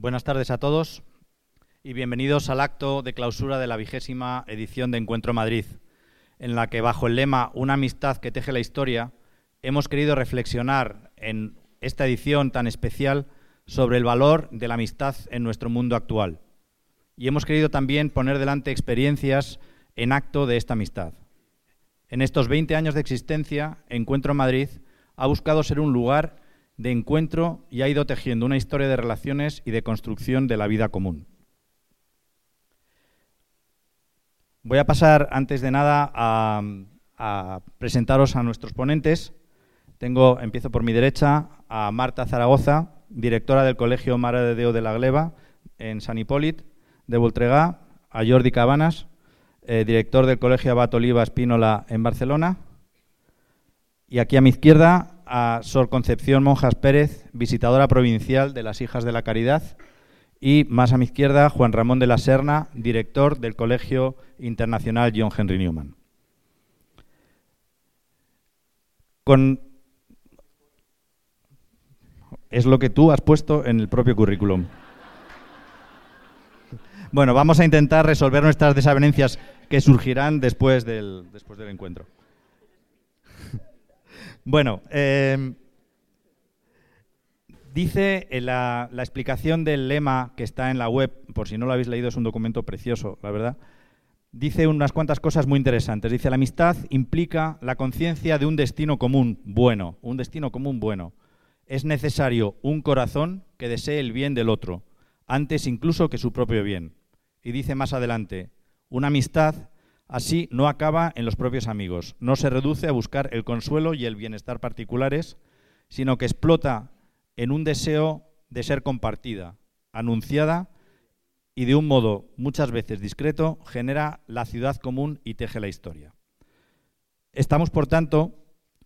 Buenas tardes a todos y bienvenidos al acto de clausura de la vigésima edición de Encuentro Madrid, en la que bajo el lema Una amistad que teje la historia, hemos querido reflexionar en esta edición tan especial sobre el valor de la amistad en nuestro mundo actual. Y hemos querido también poner delante experiencias en acto de esta amistad. En estos 20 años de existencia, Encuentro Madrid ha buscado ser un lugar de encuentro y ha ido tejiendo una historia de relaciones y de construcción de la vida común. Voy a pasar, antes de nada, a, presentaros a nuestros ponentes. Tengo, empiezo por mi derecha, a Marta Zaragoza, directora del Colegio Mara de Deo de la Gleba en San Hipólito de Voltregá, a Jordi Cabanas, eh, director del Colegio Abat Oliva Espínola en Barcelona, y aquí a mi izquierda a Sor Concepción Monjas Pérez, visitadora provincial de las Hijas de la Caridad, y más a mi izquierda Juan Ramón de la Serna, director del Colegio Internacional John Henry Newman. Con es lo que tú has puesto en el propio currículum. Bueno, vamos a intentar resolver nuestras desavenencias que surgirán después del, después del encuentro. Bueno, em, dice la, la, explicación del lema que está en la web, por si no lo habéis leído, es un documento precioso, la verdad. Dice unas cuantas cosas muy interesantes. Dice, la amistad implica la conciencia de un destino común bueno, un destino común bueno. Es necesario un corazón que desee el bien del otro, antes incluso que su propio bien. Y dice más adelante, una amistad Así no acaba en los propios amigos, no se reduce a buscar el consuelo y el bienestar particulares, sino que explota en un deseo de ser compartida, anunciada y de un modo muchas veces discreto genera la ciudad común y teje la historia. Estamos, por tanto,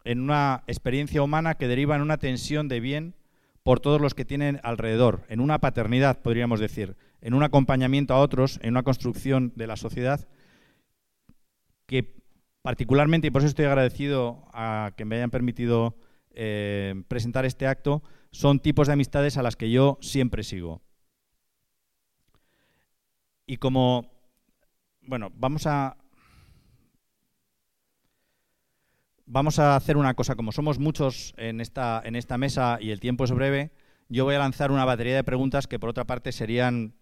en una experiencia humana que deriva en una tensión de bien por todos los que tienen alrededor, en una paternidad, podríamos decir, en un acompañamiento a otros, en una construcción de la sociedad que particularmente, y por eso estoy agradecido a que me hayan permitido eh, presentar este acto, son tipos de amistades a las que yo siempre sigo. Y como, bueno, vamos a, vamos a hacer una cosa, como somos muchos en esta, en esta mesa y el tiempo es breve, yo voy a lanzar una batería de preguntas que por otra parte serían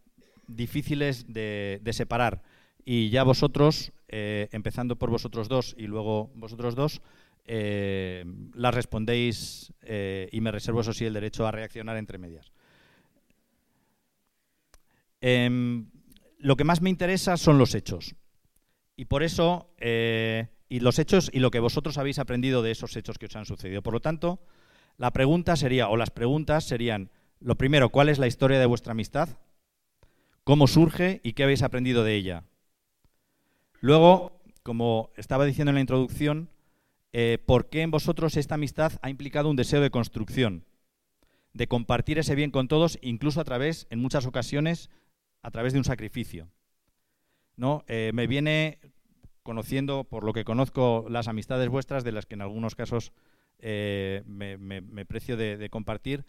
difíciles de separar y ya vosotros, eh, empezando por vosotros dos y luego vosotros dos, eh, las respondéis eh, y me reservo, eso sí, el derecho a reaccionar entre medias. Em, lo que más me interesa son los hechos. Y por eso, y los hechos y lo que vosotros habéis aprendido de esos hechos que os han sucedido. Por lo tanto, la pregunta sería, o las preguntas serían, lo primero, ¿cuál es la historia de vuestra amistad? ¿Cómo surge y qué habéis aprendido de ella? Luego, como estaba diciendo en la introducción, eh, ¿por qué en vosotros esta amistad ha implicado un deseo de construcción? De compartir ese bien con todos, incluso a través, en muchas ocasiones, a través de un sacrificio. ¿No? Eh, me viene conociendo, por lo que conozco, las amistades vuestras, de las que en algunos casos eh, me, precio de, compartir,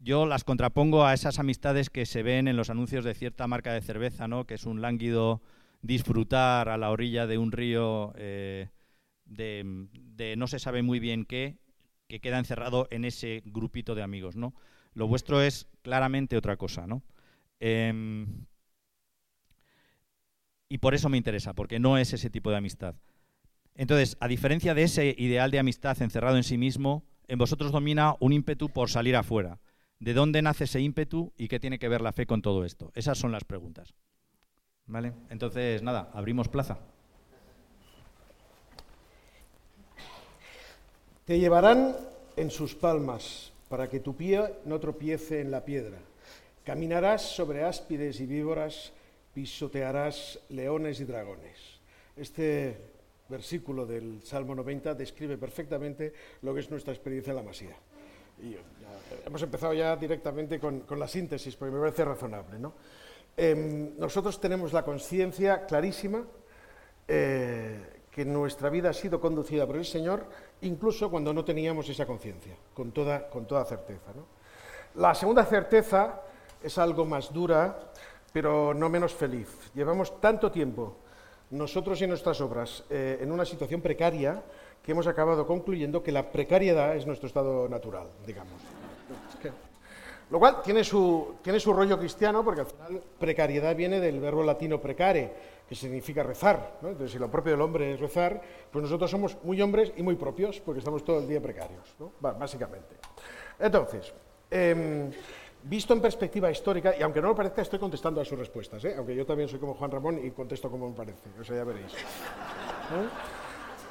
yo las contrapongo a esas amistades que se ven en los anuncios de cierta marca de cerveza, ¿no? que es un lánguido disfrutar a la orilla de un río eh, de, no se sabe muy bien qué, que queda encerrado en ese grupito de amigos, ¿no? Lo vuestro es claramente otra cosa, ¿no? Em, y por eso me interesa, porque no es ese tipo de amistad. Entonces, a diferencia de ese ideal de amistad encerrado en sí mismo, en vosotros domina un ímpetu por salir afuera. ¿De dónde nace ese ímpetu y qué tiene que ver la fe con todo esto? Esas son las preguntas. Entonces, nada, abrimos plaza. Te llevarán en sus palmas para que tu pie no tropiece en la piedra. Caminarás sobre áspides y víboras, pisotearás leones y dragones. Este versículo del Salmo 90 describe perfectamente lo que es nuestra experiencia en la Masía. Hemos empezado ya directamente con, con, la síntesis, porque me parece razonable. ¿no? Em, nosotros tenemos la conciencia clarísima eh, que nuestra vida ha sido conducida por el Señor, incluso cuando no teníamos esa conciencia, con toda, certeza. La segunda certeza es algo más dura, pero no menos feliz. Llevamos tanto tiempo, nosotros y nuestras obras, eh, en una situación precaria que hemos acabado concluyendo que la precariedad es nuestro estado natural, digamos. Lo cual tiene su, tiene su rollo cristiano, porque al final precariedad viene del verbo latino precare, que significa rezar. Entonces, si lo propio del hombre es rezar, pues nosotros somos muy hombres y muy propios, porque estamos todo el día precarios, ¿no? básicamente. Entonces, em, visto en perspectiva histórica, y aunque no lo parezca, estoy contestando a sus respuestas, ¿eh? aunque yo también soy como Juan Ramón y contesto como me parece, o sea, ya veréis.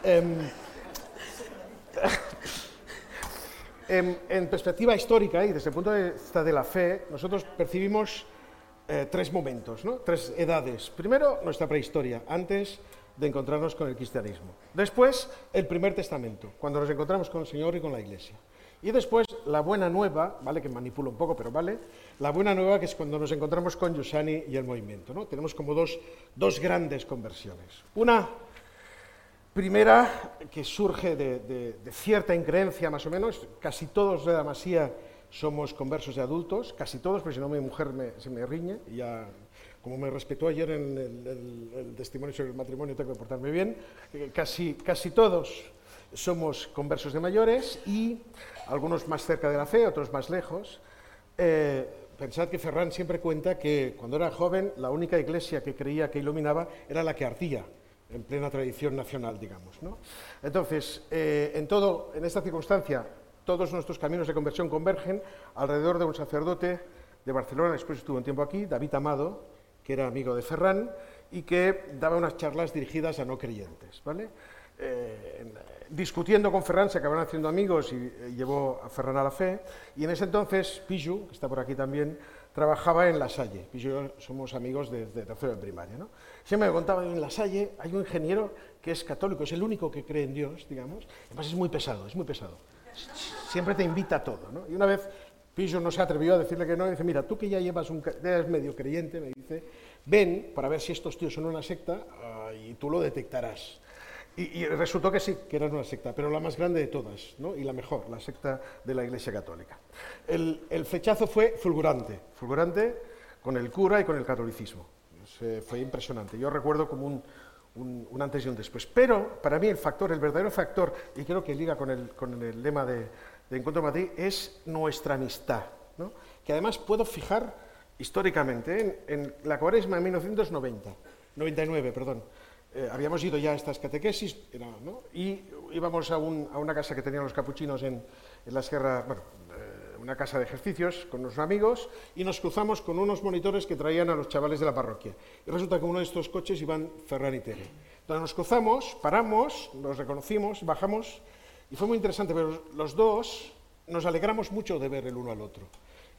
¿Eh? Em, en, perspectiva histórica y desde el punto de vista de la fe, nosotros percibimos eh, tres momentos, ¿no? tres edades. Primero, nuestra prehistoria, antes de encontrarnos con el cristianismo. Después, el primer testamento, cuando nos encontramos con el Señor y con la Iglesia. Y después, la buena nueva, ¿vale? que manipulo un poco, pero vale, la buena nueva que es cuando nos encontramos con Yosani y el movimiento. ¿no? Tenemos como dos, dos grandes conversiones. Una Primera, que surge de, cierta increencia más o menos, casi todos de la Masía somos conversos de adultos, casi todos, porque si no mi mujer se me riñe, ya, como me respetó ayer en el, testimonio sobre el matrimonio, tengo que portarme bien, eh, casi, casi todos somos conversos de mayores y algunos más cerca de la fe, otros más lejos. Eh, pensad que Ferran siempre cuenta que cuando era joven la única iglesia que creía que iluminaba era la que ardía en plena tradición nacional, digamos. ¿no? Entonces, eh, en, todo, en esta circunstancia, todos nuestros caminos de conversión convergen alrededor de un sacerdote de Barcelona, después estuvo un tiempo aquí, David Amado, que era amigo de Ferran y que daba unas charlas dirigidas a no creyentes. ¿vale? Eh, discutiendo con Ferran se acabaron haciendo amigos y eh, llevó a Ferran a la fe. Y en ese entonces, Piju, que está por aquí también, trabajaba en La Salle. Y yo somos amigos desde tercero de primaria. ¿no? Siempre me contaba en La Salle, hay un ingeniero que es católico, es el único que cree en Dios, digamos. Además es muy pesado, es muy pesado. Siempre te invita a todo. ¿no? Y una vez Piju no se atrevió a decirle que no, dice, mira, tú que ya llevas un, eres medio creyente, me dice, ven para ver si estos tíos son una secta ah, y tú lo detectarás. Y, resultó que sí, que era una secta, pero la más grande de todas, ¿no? y la mejor, la secta de la Iglesia Católica. El, el flechazo fue fulgurante, fulgurante con el cura y con el catolicismo. fue impresionante. Yo recuerdo como un, un, antes y un después. Pero para mí el factor, el verdadero factor, y creo que liga con el, con el lema de, de Encuentro Madrid, es nuestra amistad, ¿no? que además puedo fijar históricamente en, en la cuaresma de 1990, 99, perdón eh, habíamos ido ya a estas catequesis y íbamos a, una casa que tenían los capuchinos en, la sierra, bueno, eh, una casa de ejercicios con unos amigos y nos cruzamos con unos monitores que traían a los chavales de la parroquia. Y resulta que uno de estos coches iban Ferran y Tere. Entonces nos cruzamos, paramos, nos reconocimos, bajamos y fue muy interesante, pero los dos nos alegramos mucho de ver el uno al otro.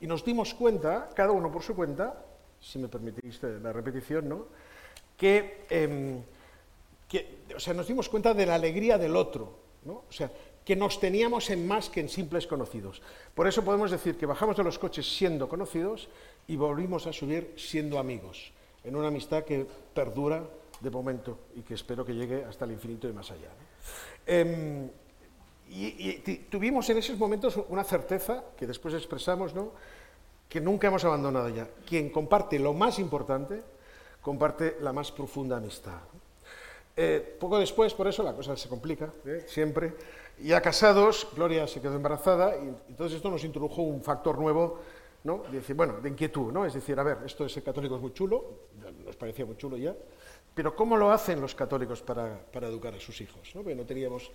Y nos dimos cuenta, cada uno por su cuenta, si me permitís la repetición, ¿no? que o sea, nos dimos cuenta de la alegría del otro, ¿no? o sea, que nos teníamos en más que en simples conocidos. Por eso podemos decir que bajamos de los coches siendo conocidos y volvimos a subir siendo amigos, en una amistad que perdura de momento y que espero que llegue hasta el infinito y más allá. Em, y, tuvimos en esos momentos una certeza que después expresamos, ¿no? que nunca hemos abandonado ya. Quien comparte lo más importante, comparte la más profunda amistad. Eh, poco después, por eso, la cosa se complica, ¿eh? siempre. Ya casados, Gloria se quedó embarazada y entonces esto nos introdujo un factor nuevo, ¿no? De bueno, de inquietud, ¿no? Es decir, a ver, esto de ser católico es muy chulo, nos parecía muy chulo ya, pero ¿cómo lo hacen los católicos para, educar a sus hijos? ¿no? no teníamos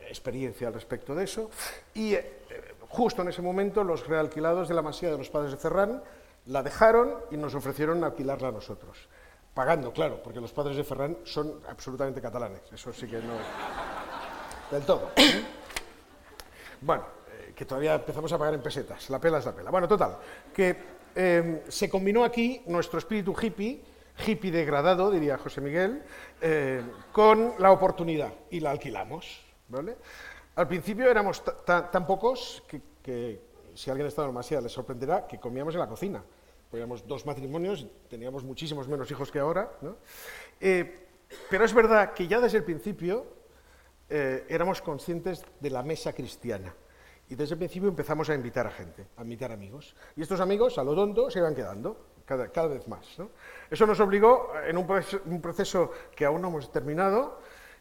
experiencia al respecto de eso. Y eh, justo en ese momento los realquilados de la masía de los padres de Ferran la dejaron y nos ofrecieron alquilarla a nosotros pagando, claro, porque los padres de Ferran son absolutamente catalanes, eso sí que no del todo. Bueno, eh, que todavía empezamos a pagar en pesetas, la pela es la pela. Bueno, total, que em, se combinó aquí nuestro espíritu hippie, hippie degradado, diría José Miguel, eh, con la oportunidad y la alquilamos. Al principio éramos tan pocos que, si alguien ha estado en Masía les sorprenderá que comíamos en la cocina. Teníamos dos matrimonios, teníamos muchísimos menos hijos que ahora. Eh, pero es verdad que ya desde el principio eh, éramos conscientes de la mesa cristiana Y desde el principio empezamos a invitar a gente, a invitar amigos. Y estos amigos, a lo tonto, se iban quedando cada, cada vez más. Eso nos obligó, en un proceso, que aún no hemos terminado,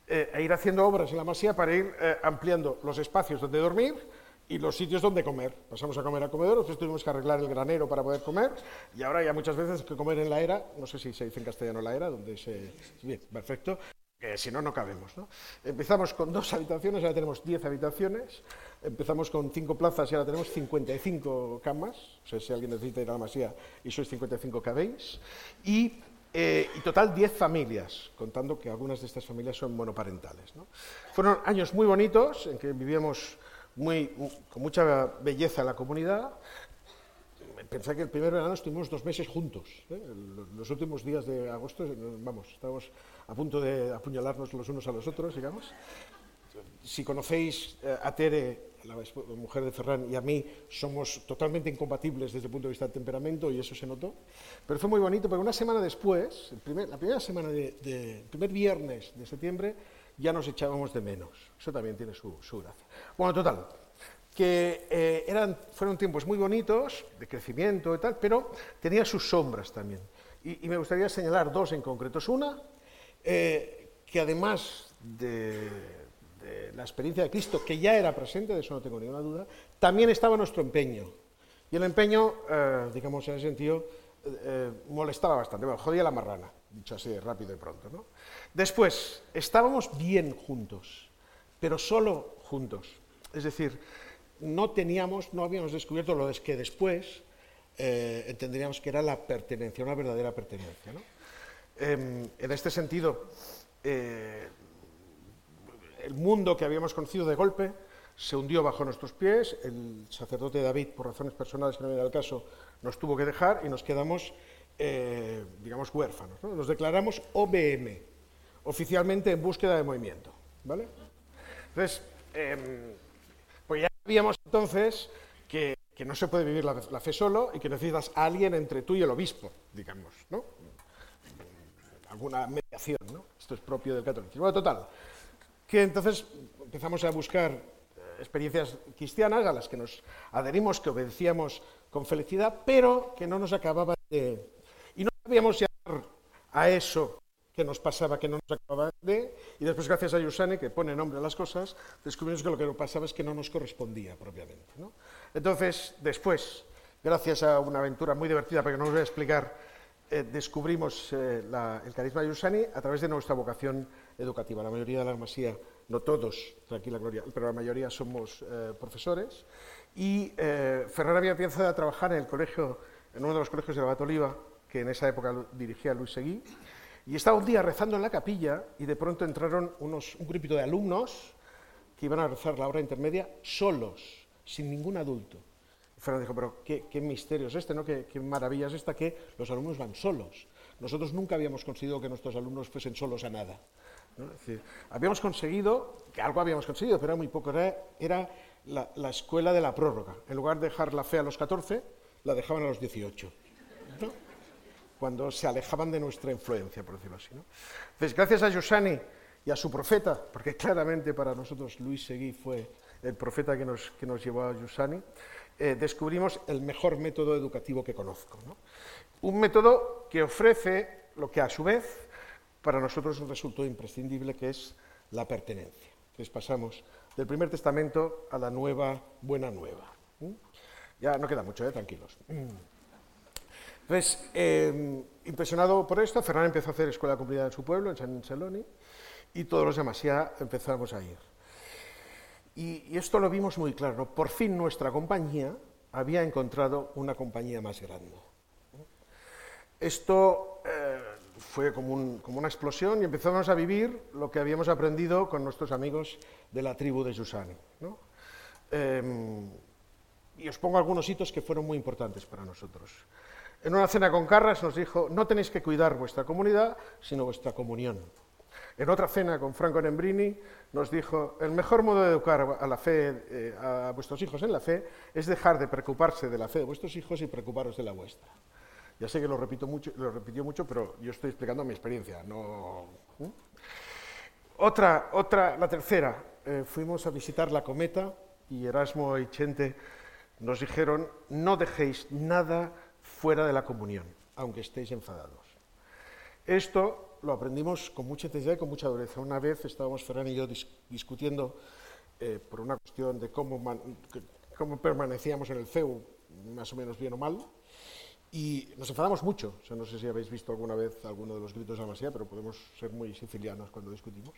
eh, a ir haciendo obras en la masía para ir eh, ampliando los espacios donde dormir y los sitios donde comer. Pasamos a comer a comedor, nosotros tuvimos que arreglar el granero para poder comer y ahora ya muchas veces que comer en la era, no sé si se dice en castellano la era, donde se... Bien, perfecto, que si no, no cabemos. ¿no? Empezamos con dos habitaciones, ahora tenemos diez habitaciones, empezamos con cinco plazas y ahora tenemos 55 camas, o sea, si alguien necesita ir a la masía y sois 55 cabéis, y, eh, y total 10 familias, contando que algunas de estas familias son monoparentales. ¿no? Fueron años muy bonitos en que vivíamos muy, con mucha belleza la comunidad. Pensé que el primer verano estuvimos dos meses juntos. ¿eh? Los últimos días de agosto, vamos, estábamos a punto de apuñalarnos los unos a los otros, digamos. Si conocéis eh, a Tere, la mujer de Ferran, y a mí, somos totalmente incompatibles desde el punto de vista del temperamento, y eso se notó. Pero fue muy bonito, porque una semana después, la primera semana de, primer viernes de septiembre, ya nos echábamos de menos. Eso también tiene su, gracia. Bueno, total, que eh, eran, fueron tiempos muy bonitos, de crecimiento y tal, pero tenía sus sombras también. Y, me gustaría señalar dos en concreto. Una, eh, que además de, la experiencia de Cristo, que ya era presente, de eso no tengo ninguna duda, también estaba nuestro empeño. Y el empeño, eh, digamos en ese sentido, molestaba bastante, bueno, jodía la marrana, dicho así rápido y pronto. ¿no? Después, estábamos bien juntos, pero solo juntos. Es decir, no teníamos, no habíamos descubierto lo que después eh, entenderíamos que era la pertenencia, una verdadera pertenencia. Em, en este sentido, eh, el mundo que habíamos conocido de golpe se hundió bajo nuestros pies, el sacerdote David, por razones personales que no viene al caso, nos tuvo que dejar y nos quedamos, eh, digamos, huérfanos. Nos declaramos OBM, oficialmente en búsqueda de movimiento. ¿vale? Entonces, em, pues ya sabíamos entonces que, no se puede vivir la, fe solo y que necesitas a alguien entre tú y el obispo, digamos, ¿no? Alguna mediación, ¿no? Esto es propio del catolicismo. Bueno, total, que entonces empezamos a buscar eh, experiencias cristianas a las que nos adherimos, que obedecíamos con felicidad, pero que no nos acababa de... Y no sabíamos llamar a eso que nos pasaba, que no nos acababa de... Y después, gracias a Yusane, que pone nombre a las cosas, descubrimos que lo que nos pasaba es que no nos correspondía propiamente. Entonces, después, gracias a una aventura muy divertida, porque no os voy a explicar, eh, descubrimos eh, el carisma de Yusani a través de nuestra vocación educativa. La mayoría de la masía, no todos, tranquila Gloria, pero la mayoría somos eh, profesores. Y Ferran había empezado a trabajar en el colegio, en uno de los colegios de la Batoliva, que en esa época dirigía Luis Seguí, y estaba un día rezando en la capilla y de pronto entraron unos, un grupito de alumnos que iban a rezar la hora intermedia solos, sin ningún adulto. Y dijo, pero qué, misterio es este, ¿no? Qué, maravilla es esta que los alumnos van solos. Nosotros nunca habíamos conseguido que nuestros alumnos fuesen solos a nada. habíamos conseguido, que algo habíamos conseguido, pero era muy poco, era, la, la, escuela de la prórroga. En lugar de dejar la fe a los 14, la dejaban a los 18 cuando se alejaban de nuestra influencia, por decirlo así. ¿no? Entonces, gracias a Yosani y a su profeta, porque claramente para nosotros Luis Seguí fue el profeta que nos, que nos llevó a Yosani, eh, descubrimos el mejor método educativo que conozco. ¿no? Un método que ofrece lo que a su vez para nosotros nos resultó imprescindible, que es la pertenencia. Entonces pasamos del primer testamento a la nueva buena nueva. Ya no queda mucho, ¿eh? tranquilos. Entonces, em, impresionado por esto, Ferran empezó a hacer escuela de comunidad en su pueblo, en San Celoni, y todos los demás ya empezamos a ir. Y, esto lo vimos muy claro. Por fin nuestra compañía había encontrado una compañía más grande. Esto eh, fue como, una explosión y empezamos a vivir lo que habíamos aprendido con nuestros amigos de la tribu de Yusani. Em, y os pongo algunos hitos que fueron muy importantes para nosotros. En una cena con Carras nos dijo, no tenéis que cuidar vuestra comunidad, sino vuestra comunión. En otra cena con Franco Nembrini nos dijo, el mejor modo de educar a la fe, eh, a vuestros hijos en la fe, es dejar de preocuparse de la fe de vuestros hijos y preocuparos de la vuestra. Ya sé que lo repito mucho, lo repitió mucho, pero yo estoy explicando mi experiencia. No... Otra, otra, la tercera, eh, fuimos a visitar la cometa y Erasmo y Chente nos dijeron, no dejéis nada fuera de la comunión, aunque estéis enfadados. Esto lo aprendimos con mucha intensidad y con mucha dureza. Una vez estábamos Ferran y yo discutiendo eh, por una cuestión de cómo, cómo permanecíamos en el CEU, más o menos bien o mal, y nos enfadamos mucho. O sea, no sé si habéis visto alguna vez alguno de los gritos de la masía, pero podemos ser muy sicilianos cuando discutimos.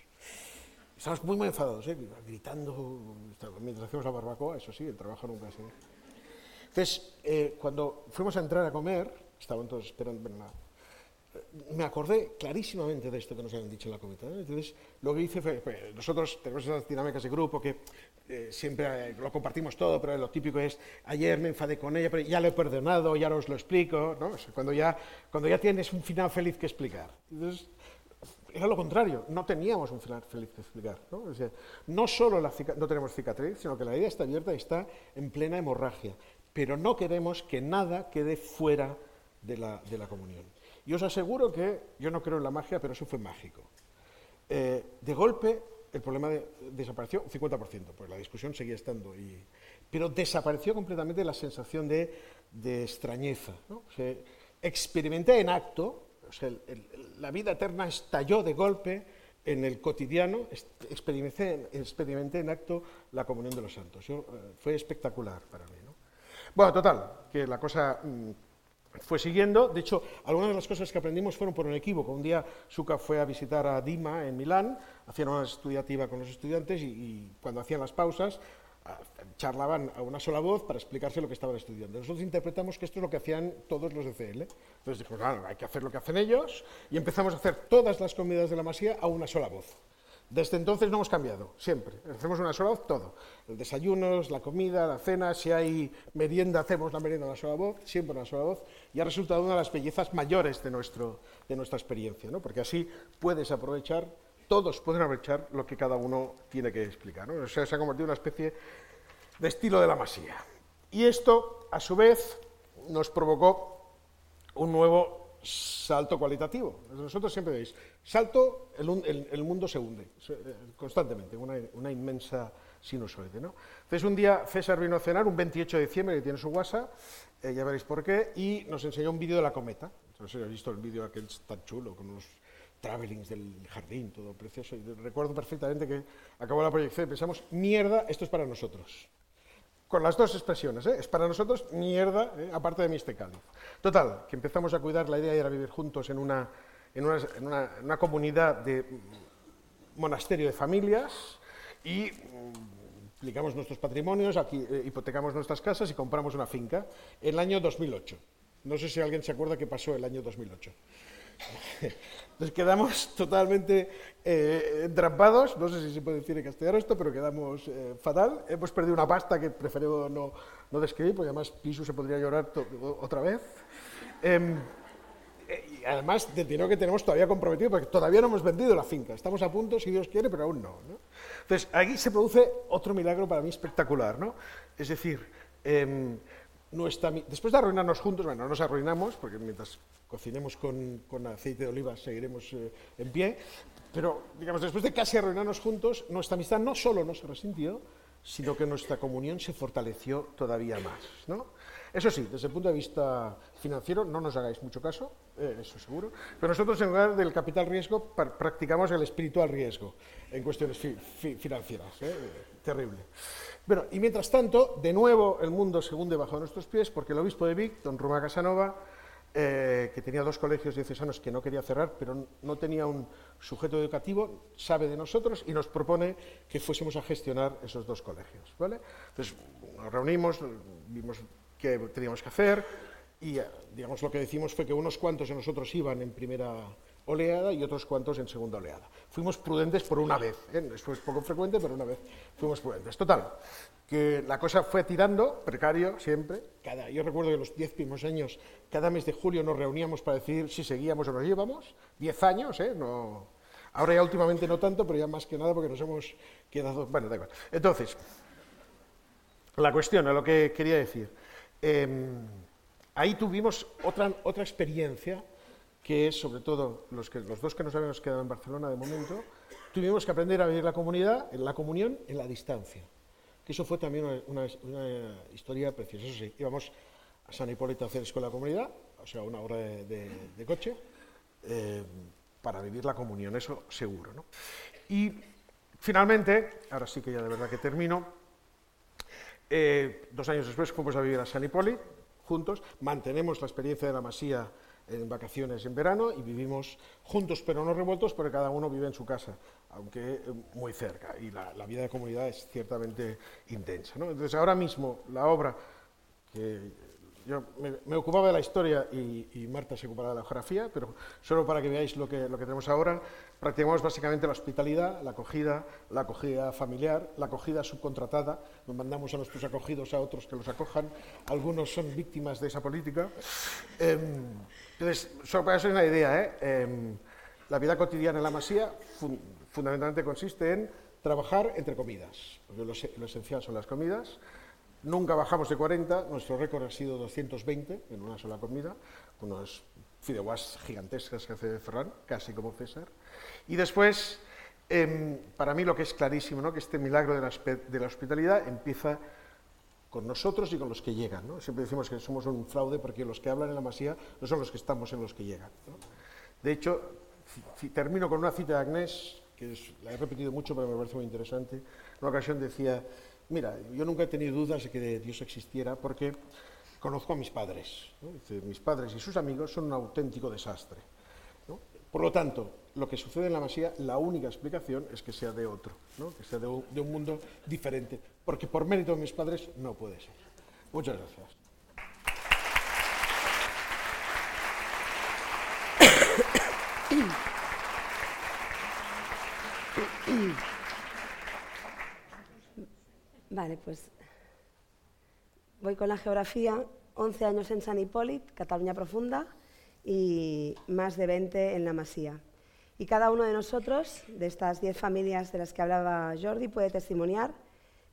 Estamos muy, muy enfadados, ¿eh? gritando mientras hacemos la barbacoa, eso sí, el trabajo nunca ha sido. Entonces, eh, cuando fuimos a entrar a comer, estaban todos esperando, me acordé clarísimamente de esto que nos habían dicho en la comida. Entonces, lo que hice fue, pues, nosotros tenemos esas dinámicas de grupo que eh, siempre eh, lo compartimos todo, pero lo típico es, ayer me enfadé con ella, pero ya lo he perdonado, ya os lo explico, ¿no? cuando, ya, cuando ya tienes un final feliz que explicar. Entonces, era lo contrario, no teníamos un final feliz que explicar. No, no solo no tenemos cicatriz, sino que la herida está abierta y está en plena hemorragia, pero no queremos que nada quede fuera de la, de la comunión. Y os aseguro que yo no creo en la magia, pero eso fue mágico. Eh, de golpe, el problema desapareció un 50%, pues la discusión seguía estando, y, pero desapareció completamente la sensación de, extrañeza. experimenté en acto, la vida eterna estalló de golpe en el cotidiano, experimenté, experimenté en acto la comunión de los santos. Eh, fue espectacular para mí. Bueno, total, que la cosa... Mm, fue siguiendo. De hecho, algunas de las cosas que aprendimos fueron por un equívoco. Un día Suka fue a visitar a Dima en Milán, hacían una estudiativa con los estudiantes y, cuando hacían las pausas charlaban a una sola voz para explicarse lo que estaban estudiando. Nosotros interpretamos que esto es lo que hacían todos los de CL. Entonces dijimos, claro, hay que hacer lo que hacen ellos y empezamos a hacer todas las comidas de la masía a una sola voz. Desde entonces no hemos cambiado, siempre. Hacemos una sola voz todo. El desayuno, la comida, la cena, si hay merienda, hacemos la merienda a una sola voz, siempre una sola voz, y ha resultado una de las bellezas mayores de, nuestro, de nuestra experiencia, ¿no? porque así puedes aprovechar, todos pueden aprovechar lo que cada uno tiene que explicar. ¿no? O sea, se ha convertido en una especie de estilo de la masía. Y esto, a su vez, nos provocó un nuevo salto cualitativo. Nosotros siempre veis, salto, el, mundo se hunde eh, constantemente, una, inmensa sinusoide. ¿no? Entonces un día César vino a cenar, un 28 de diciembre, que tiene su WhatsApp, eh, ya veréis por qué, y nos enseñó un vídeo de la cometa. Entonces he visto el vídeo aquel tan chulo, con unos travelings del jardín, todo precioso, y recuerdo perfectamente que acabó la proyección y pensamos, mierda, esto es para nosotros con las dos expresiones. ¿eh? Es para nosotros mierda, ¿eh? aparte de este cáliz. Total, que empezamos a cuidar, la idea era vivir juntos en una, en una, comunidad de monasterio de familias y aplicamos mm, nuestros patrimonios, aquí, eh, hipotecamos nuestras casas y compramos una finca en el año 2008. No sé si alguien se acuerda qué pasó el año 2008. Nos quedamos totalmente eh, entrampados, no sé si se puede decir en castellano esto, pero quedamos eh, fatal. Hemos perdido una pasta que prefiero no, no describir, porque además Pisu se podría llorar otra vez. Em, eh, y además del dinero que tenemos todavía comprometido, porque todavía no hemos vendido la finca. Estamos a punto, si Dios quiere, pero aún no. Entonces, aquí se produce otro milagro para mí espectacular. ¿no? Es decir, em, después de arruinarnos juntos, bueno, no nos arruinamos, porque mientras cocinemos con, aceite de oliva seguiremos eh, en pie, pero digamos, después de casi arruinarnos juntos, nuestra amistad no solo no se resintió, sino que nuestra comunión se fortaleció todavía más. ¿no? Eso sí, desde el punto de vista financiero, no nos hagáis mucho caso, eh, eso seguro, pero nosotros en lugar del capital riesgo practicamos el espiritual riesgo en cuestiones financieras. ¿eh? Terrible. Bueno, y mientras tanto, de nuevo el mundo se hunde bajo nuestros pies porque el obispo de Vic, don Roma Casanova, eh, que tenía dos colegios diocesanos que no quería cerrar, pero no tenía un sujeto educativo, sabe de nosotros y nos propone que fuésemos a gestionar esos dos colegios. ¿vale? Entonces nos reunimos, vimos qué teníamos que hacer y eh, digamos lo que decimos fue que unos cuantos de nosotros iban en primera oleada y otros cuantos en segunda oleada. Fuimos prudentes por una vez, ¿eh? esto es poco frecuente, pero una vez fuimos prudentes. Total, que la cosa fue tirando, precario siempre. Cada, yo recuerdo que los diez primeros años, cada mes de julio nos reuníamos para decidir si seguíamos o nos íbamos. Diez años, ¿eh? No, ahora ya últimamente no tanto, pero ya más que nada porque nos hemos quedado... Bueno, da igual. Entonces, la cuestión, a lo que quería decir. Em, ahí tuvimos otra, otra experiencia que es sobre todo los, que, los dos que nos habíamos quedado en Barcelona de momento, tuvimos que aprender a vivir la comunidad, la comunión, en la distancia. que eso fue también una, historia preciosa. Eso sí, íbamos a San Hipólito a hacer escuela de comunidad, o sea, una hora de, coche, eh, para vivir la comunión, eso seguro. ¿no? Y finalmente, ahora sí que ya de verdad que termino, eh, dos años después fuimos a vivir a San Hipólito juntos, mantenemos la experiencia de la masía en vacaciones en verano y vivimos juntos pero no revueltos porque cada uno vive en su casa, aunque eh, muy cerca y la, vida de comunidad es ciertamente intensa. Entonces ahora mismo la obra que yo me, ocupaba de la historia y, Marta se ocupará de la geografía, pero solo para que veáis lo que, lo que tenemos ahora, practicamos básicamente la hospitalidad, la acogida, la acogida familiar, la acogida subcontratada, nos mandamos a nuestros acogidos a otros que los acojan, algunos son víctimas de esa política. Em, entonces, solo para eso una idea, ¿eh? em, la vida cotidiana en la Masía fundamentalmente consiste en trabajar entre comidas, porque lo, lo esencial son las comidas, Nunca bajamos de 40, nuestro récord ha sido 220 en una sola comida, unas fideuás gigantescas que hace Ferran, casi como César. Y después, em, para mí lo que es clarísimo, ¿no? que este milagro de la, hospitalidad empieza con nosotros y con los que llegan. ¿no? Siempre decimos que somos un fraude porque los que hablan en la masía no son los que estamos en los que llegan. De hecho, termino con una cita de Agnés, que la he repetido mucho pero me parece muy interesante. En una ocasión decía, Mira, yo nunca he tenido dudas de que Dios existiera porque conozco a mis padres. mis padres y sus amigos son un auténtico desastre. Por lo tanto, lo que sucede en la Masía, la única explicación es que sea de otro, que sea de un, mundo diferente, porque por mérito de mis padres no puede ser. Muchas gracias. Vale, pues voy con la geografía. 11 años en San Hipólito, Cataluña Profunda, y más de 20 en la Masía. Y cada uno de nosotros, de estas 10 familias de las que hablaba Jordi, puede testimoniar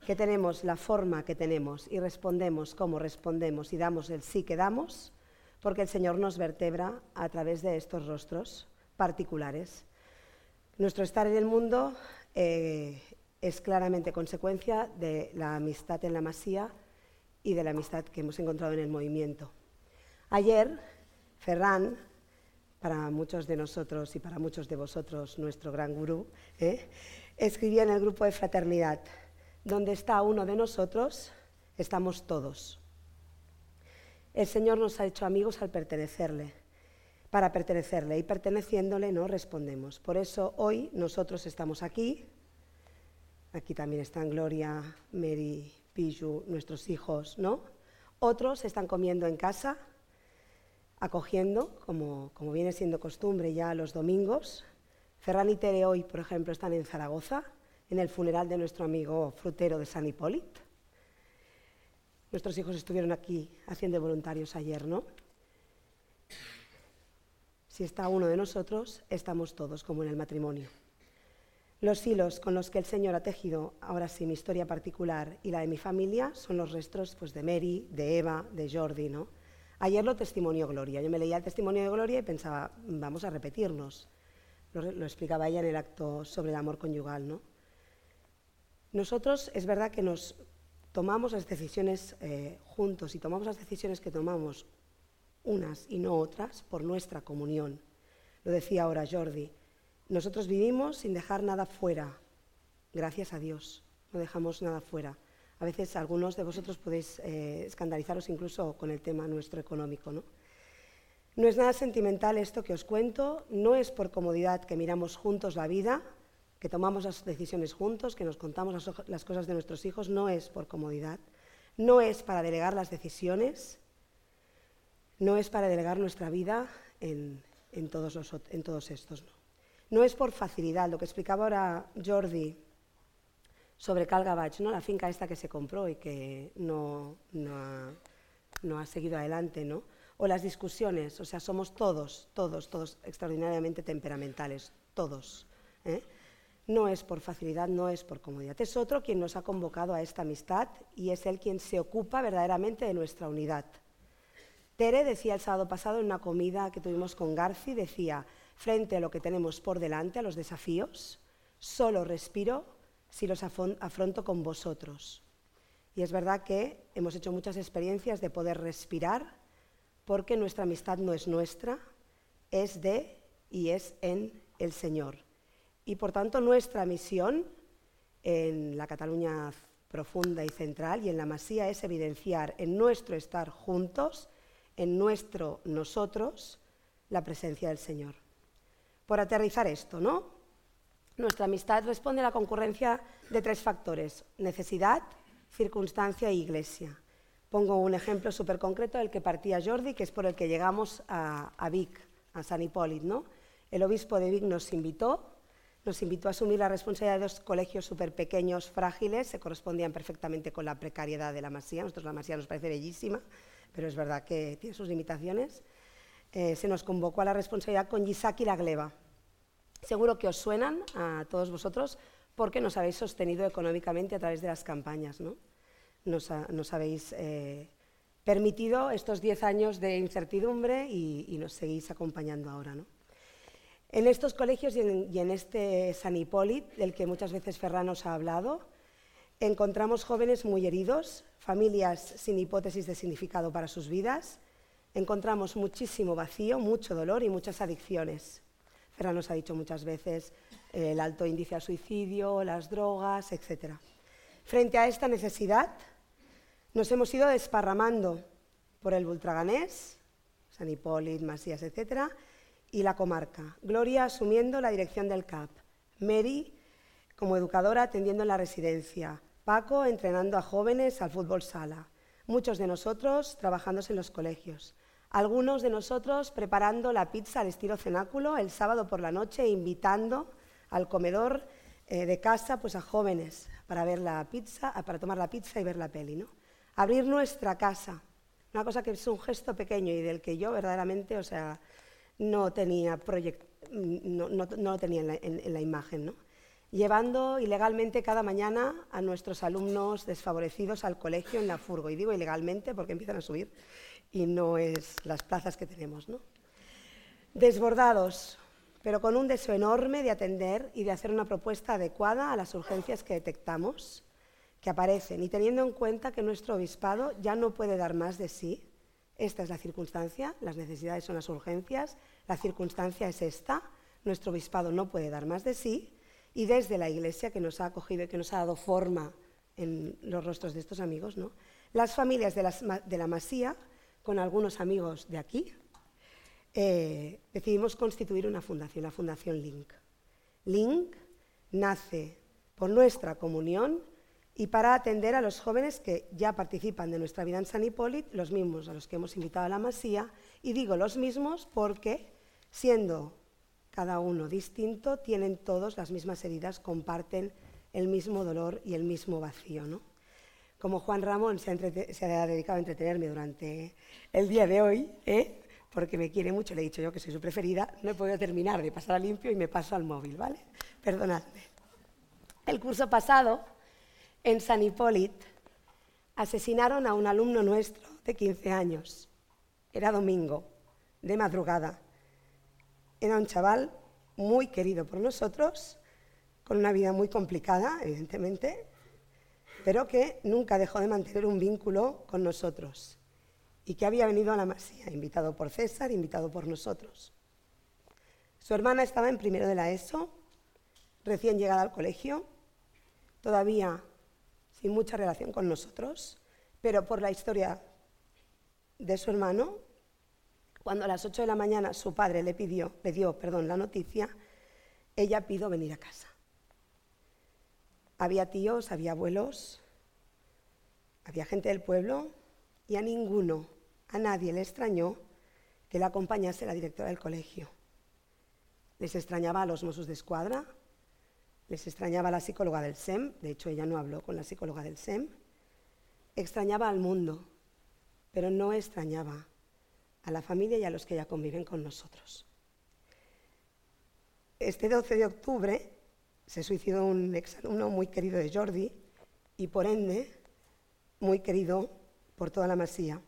que tenemos la forma que tenemos y respondemos como respondemos y damos el sí que damos, porque el Señor nos vertebra a través de estos rostros particulares. Nuestro estar en el mundo eh, es claramente consecuencia de la amistad en la masía y de la amistad que hemos encontrado en el movimiento. Ayer, Ferran, para muchos de nosotros y para muchos de vosotros, nuestro gran gurú, ¿eh? escribía en el grupo de fraternidad, donde está uno de nosotros, estamos todos. El Señor nos ha hecho amigos al pertenecerle, para pertenecerle, y perteneciéndole no respondemos. Por eso hoy nosotros estamos aquí, Aquí también están Gloria, Mary, Piju, nuestros hijos, ¿no? Otros están comiendo en casa, acogiendo, como, como viene siendo costumbre ya los domingos. Ferran y Tere hoy, por ejemplo, están en Zaragoza, en el funeral de nuestro amigo frutero de San Hipólito. Nuestros hijos estuvieron aquí haciendo voluntarios ayer, ¿no? Si está uno de nosotros, estamos todos, como en el matrimonio. Los hilos con los que el Señor ha tejido, ahora sí, mi historia particular y la de mi familia son los restos pues, de Mary, de Eva, de Jordi. ¿no? Ayer lo testimonió Gloria. Yo me leía el testimonio de Gloria y pensaba, vamos a repetirnos. Lo, explicaba ella en el acto sobre el amor conyugal. ¿no? Nosotros es verdad que nos tomamos las decisiones eh, juntos y tomamos las decisiones que tomamos unas y no otras por nuestra comunión. Lo decía ahora Jordi. Nosotros vivimos sin dejar nada fuera, gracias a Dios, no dejamos nada fuera. A veces algunos de vosotros podéis eh, escandalizaros incluso con el tema nuestro económico. ¿no? no es nada sentimental esto que os cuento, no es por comodidad que miramos juntos la vida, que tomamos las decisiones juntos, que nos contamos las, cosas de nuestros hijos, no es por comodidad, no es para delegar las decisiones, no es para delegar nuestra vida en, todos, estos. No es por facilidad, lo que explicaba ahora Jordi sobre Calgabach, ¿no? la finca esta que se compró y que no, ha, seguido adelante, ¿no? o las discusiones, o sea, somos todos, todos, todos extraordinariamente temperamentales, todos. ¿eh? No es por facilidad, no es por comodidad. Es otro quien nos ha convocado a esta amistad y es él quien se ocupa verdaderamente de nuestra unidad. Tere decía el sábado pasado en una comida que tuvimos con Garci, decía, frente a lo que tenemos por delante, a los desafíos, solo respiro si los afronto con vosotros. Y es verdad que hemos hecho muchas experiencias de poder respirar porque nuestra amistad no es nuestra, es de y es en el Señor. Y por tanto nuestra misión en la Cataluña profunda y central y en la Masía es evidenciar en nuestro estar juntos, en nuestro nosotros, la presencia del Señor. Por aterrizar esto, ¿no? Nuestra amistad responde a la concurrencia de tres factores, necesidad, circunstancia e iglesia. Pongo un ejemplo súper concreto del que partía Jordi, que es por el que llegamos a, Vic, a San Hipólito. ¿no? El obispo de Vic nos invitó, nos invitó a asumir la responsabilidad de dos colegios súper pequeños, frágiles, se correspondían perfectamente con la precariedad de la Masía. Nosotros la Masía nos parece bellísima, pero es verdad que tiene sus limitaciones. Eh, se nos convocó a la responsabilidad con Gisaki y la Gleba. Seguro que os suenan a todos vosotros porque nos habéis sostenido económicamente a través de las campañas. ¿no? nos, habéis eh, permitido estos diez años de incertidumbre y, nos seguís acompañando ahora. En estos colegios y en, este San del que muchas veces Ferran nos ha hablado, encontramos jóvenes muy heridos, familias sin hipótesis de significado para sus vidas, encontramos muchísimo vacío, mucho dolor y muchas adicciones. Ferran nos ha dicho muchas veces eh, el alto índice a suicidio, las drogas, etc. Frente a esta necesidad, nos hemos ido desparramando por el Bultraganés, San Hipólito, Masías, etc., y la comarca. Gloria asumiendo la dirección del CAP. Mary como educadora atendiendo en la residencia. Paco entrenando a jóvenes al fútbol sala. Muchos de nosotros trabajando en los colegios. Algunos de nosotros preparando la pizza al estilo cenáculo el sábado por la noche invitando al comedor eh, de casa pues, a jóvenes para ver la pizza, para tomar la pizza y ver la peli. ¿no? abrir nuestra casa, una cosa que es un gesto pequeño y del que yo verdaderamente, o sea, no tenía no, no, lo tenía en la, imagen, ¿no? llevando ilegalmente cada mañana a nuestros alumnos desfavorecidos al colegio en la furgo. Y digo ilegalmente porque empiezan a subir y no es las plazas que tenemos. ¿no? Desbordados, pero con un deseo enorme de atender y de hacer una propuesta adecuada a las urgencias que detectamos que aparecen y teniendo en cuenta que nuestro obispado ya no puede dar más de sí, esta es la circunstancia, las necesidades son las urgencias, la circunstancia es esta, nuestro obispado no puede dar más de sí y desde la Iglesia que nos ha acogido y que nos ha dado forma en los rostros de estos amigos, ¿no? las familias de, la Masía, con algunos amigos de aquí, eh, decidimos constituir una fundación, la Fundación Link. Link nace por nuestra comunión y para atender a los jóvenes que ya participan de nuestra vida en San Hipólito, los mismos a los que hemos invitado a la Masía, y digo los mismos porque, siendo cada uno distinto, tienen todos las mismas heridas, comparten el mismo dolor y el mismo vacío. ¿no? Como Juan Ramón se ha, dedicado a entretenerme durante el día de hoy, ¿eh? porque me quiere mucho, le he dicho yo que soy su preferida, no he podido terminar de pasar a limpio y me paso al móvil, ¿vale? Perdonadme. El curso pasado en San Hipólito asesinaron a un alumno nuestro de 15 años. Era domingo, de madrugada. Era un chaval muy querido por nosotros, con una vida muy complicada, evidentemente, pero que nunca dejó de mantener un vínculo con nosotros y que había venido a la Masía, invitado por César, invitado por nosotros. Su hermana estaba en primero de la ESO, recién llegada al colegio, todavía sin mucha relación con nosotros, pero por la historia de su hermano, cuando a las 8 de la mañana su padre le pidió, le dio, perdón, la noticia, ella pidió venir a casa. Había tíos, había abuelos, había gente del pueblo y a ninguno, a nadie le extrañó que la acompañase la directora del colegio. Les extrañaba a los mozos de escuadra, les extrañaba la psicóloga del SEM, de hecho ella no habló con la psicóloga del SEM. Extrañaba al mundo, pero no extrañaba a la familia y a los que ya conviven con nosotros. Este 12 de octubre se suicidó un exalumno muy querido de Jordi y por ende muy querido por toda la masía.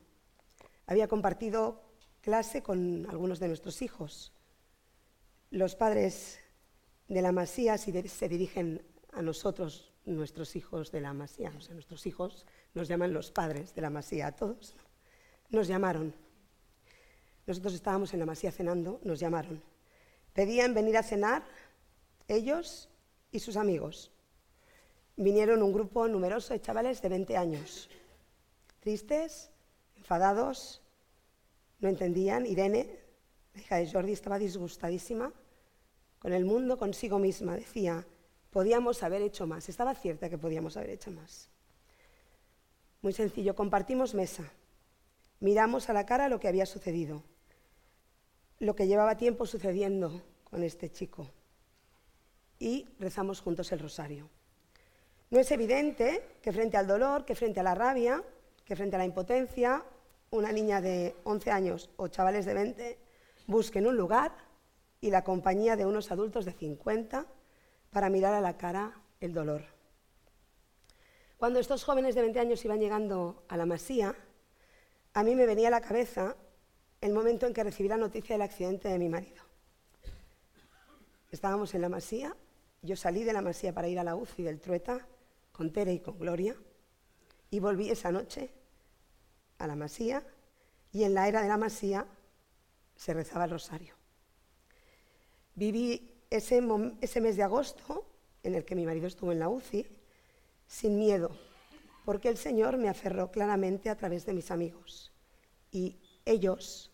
Había compartido clase con algunos de nuestros hijos. Los padres de la Masía, se dirigen a nosotros nuestros hijos de la Masía, o sea, nuestros hijos nos llaman los padres de la Masía a todos. Nos llamaron. Nosotros estábamos en la Masía cenando, nos llamaron. Pedían venir a cenar ellos y sus amigos. Vinieron un grupo numeroso de chavales de 20 años, tristes, enfadados, no entendían. Irene, la hija de Jordi, estaba disgustadísima con el mundo, consigo misma. Decía, podíamos haber hecho más. Estaba cierta que podíamos haber hecho más. Muy sencillo, compartimos mesa. Miramos a la cara lo que había sucedido, lo que llevaba tiempo sucediendo con este chico. Y rezamos juntos el rosario. No es evidente que frente al dolor, que frente a la rabia, que frente a la impotencia, una niña de 11 años o chavales de 20 busquen un lugar y la compañía de unos adultos de 50 para mirar a la cara el dolor. Cuando estos jóvenes de 20 años iban llegando a la masía, a mí me venía a la cabeza el momento en que recibí la noticia del accidente de mi marido. Estábamos en la masía, yo salí de la masía para ir a la UCI del Trueta con Tere y con Gloria, y volví esa noche a la masía, y en la era de la masía se rezaba el rosario. Viví ese, ese mes de agosto, en el que mi marido estuvo en la UCI, sin miedo, porque el Señor me aferró claramente a través de mis amigos. Y ellos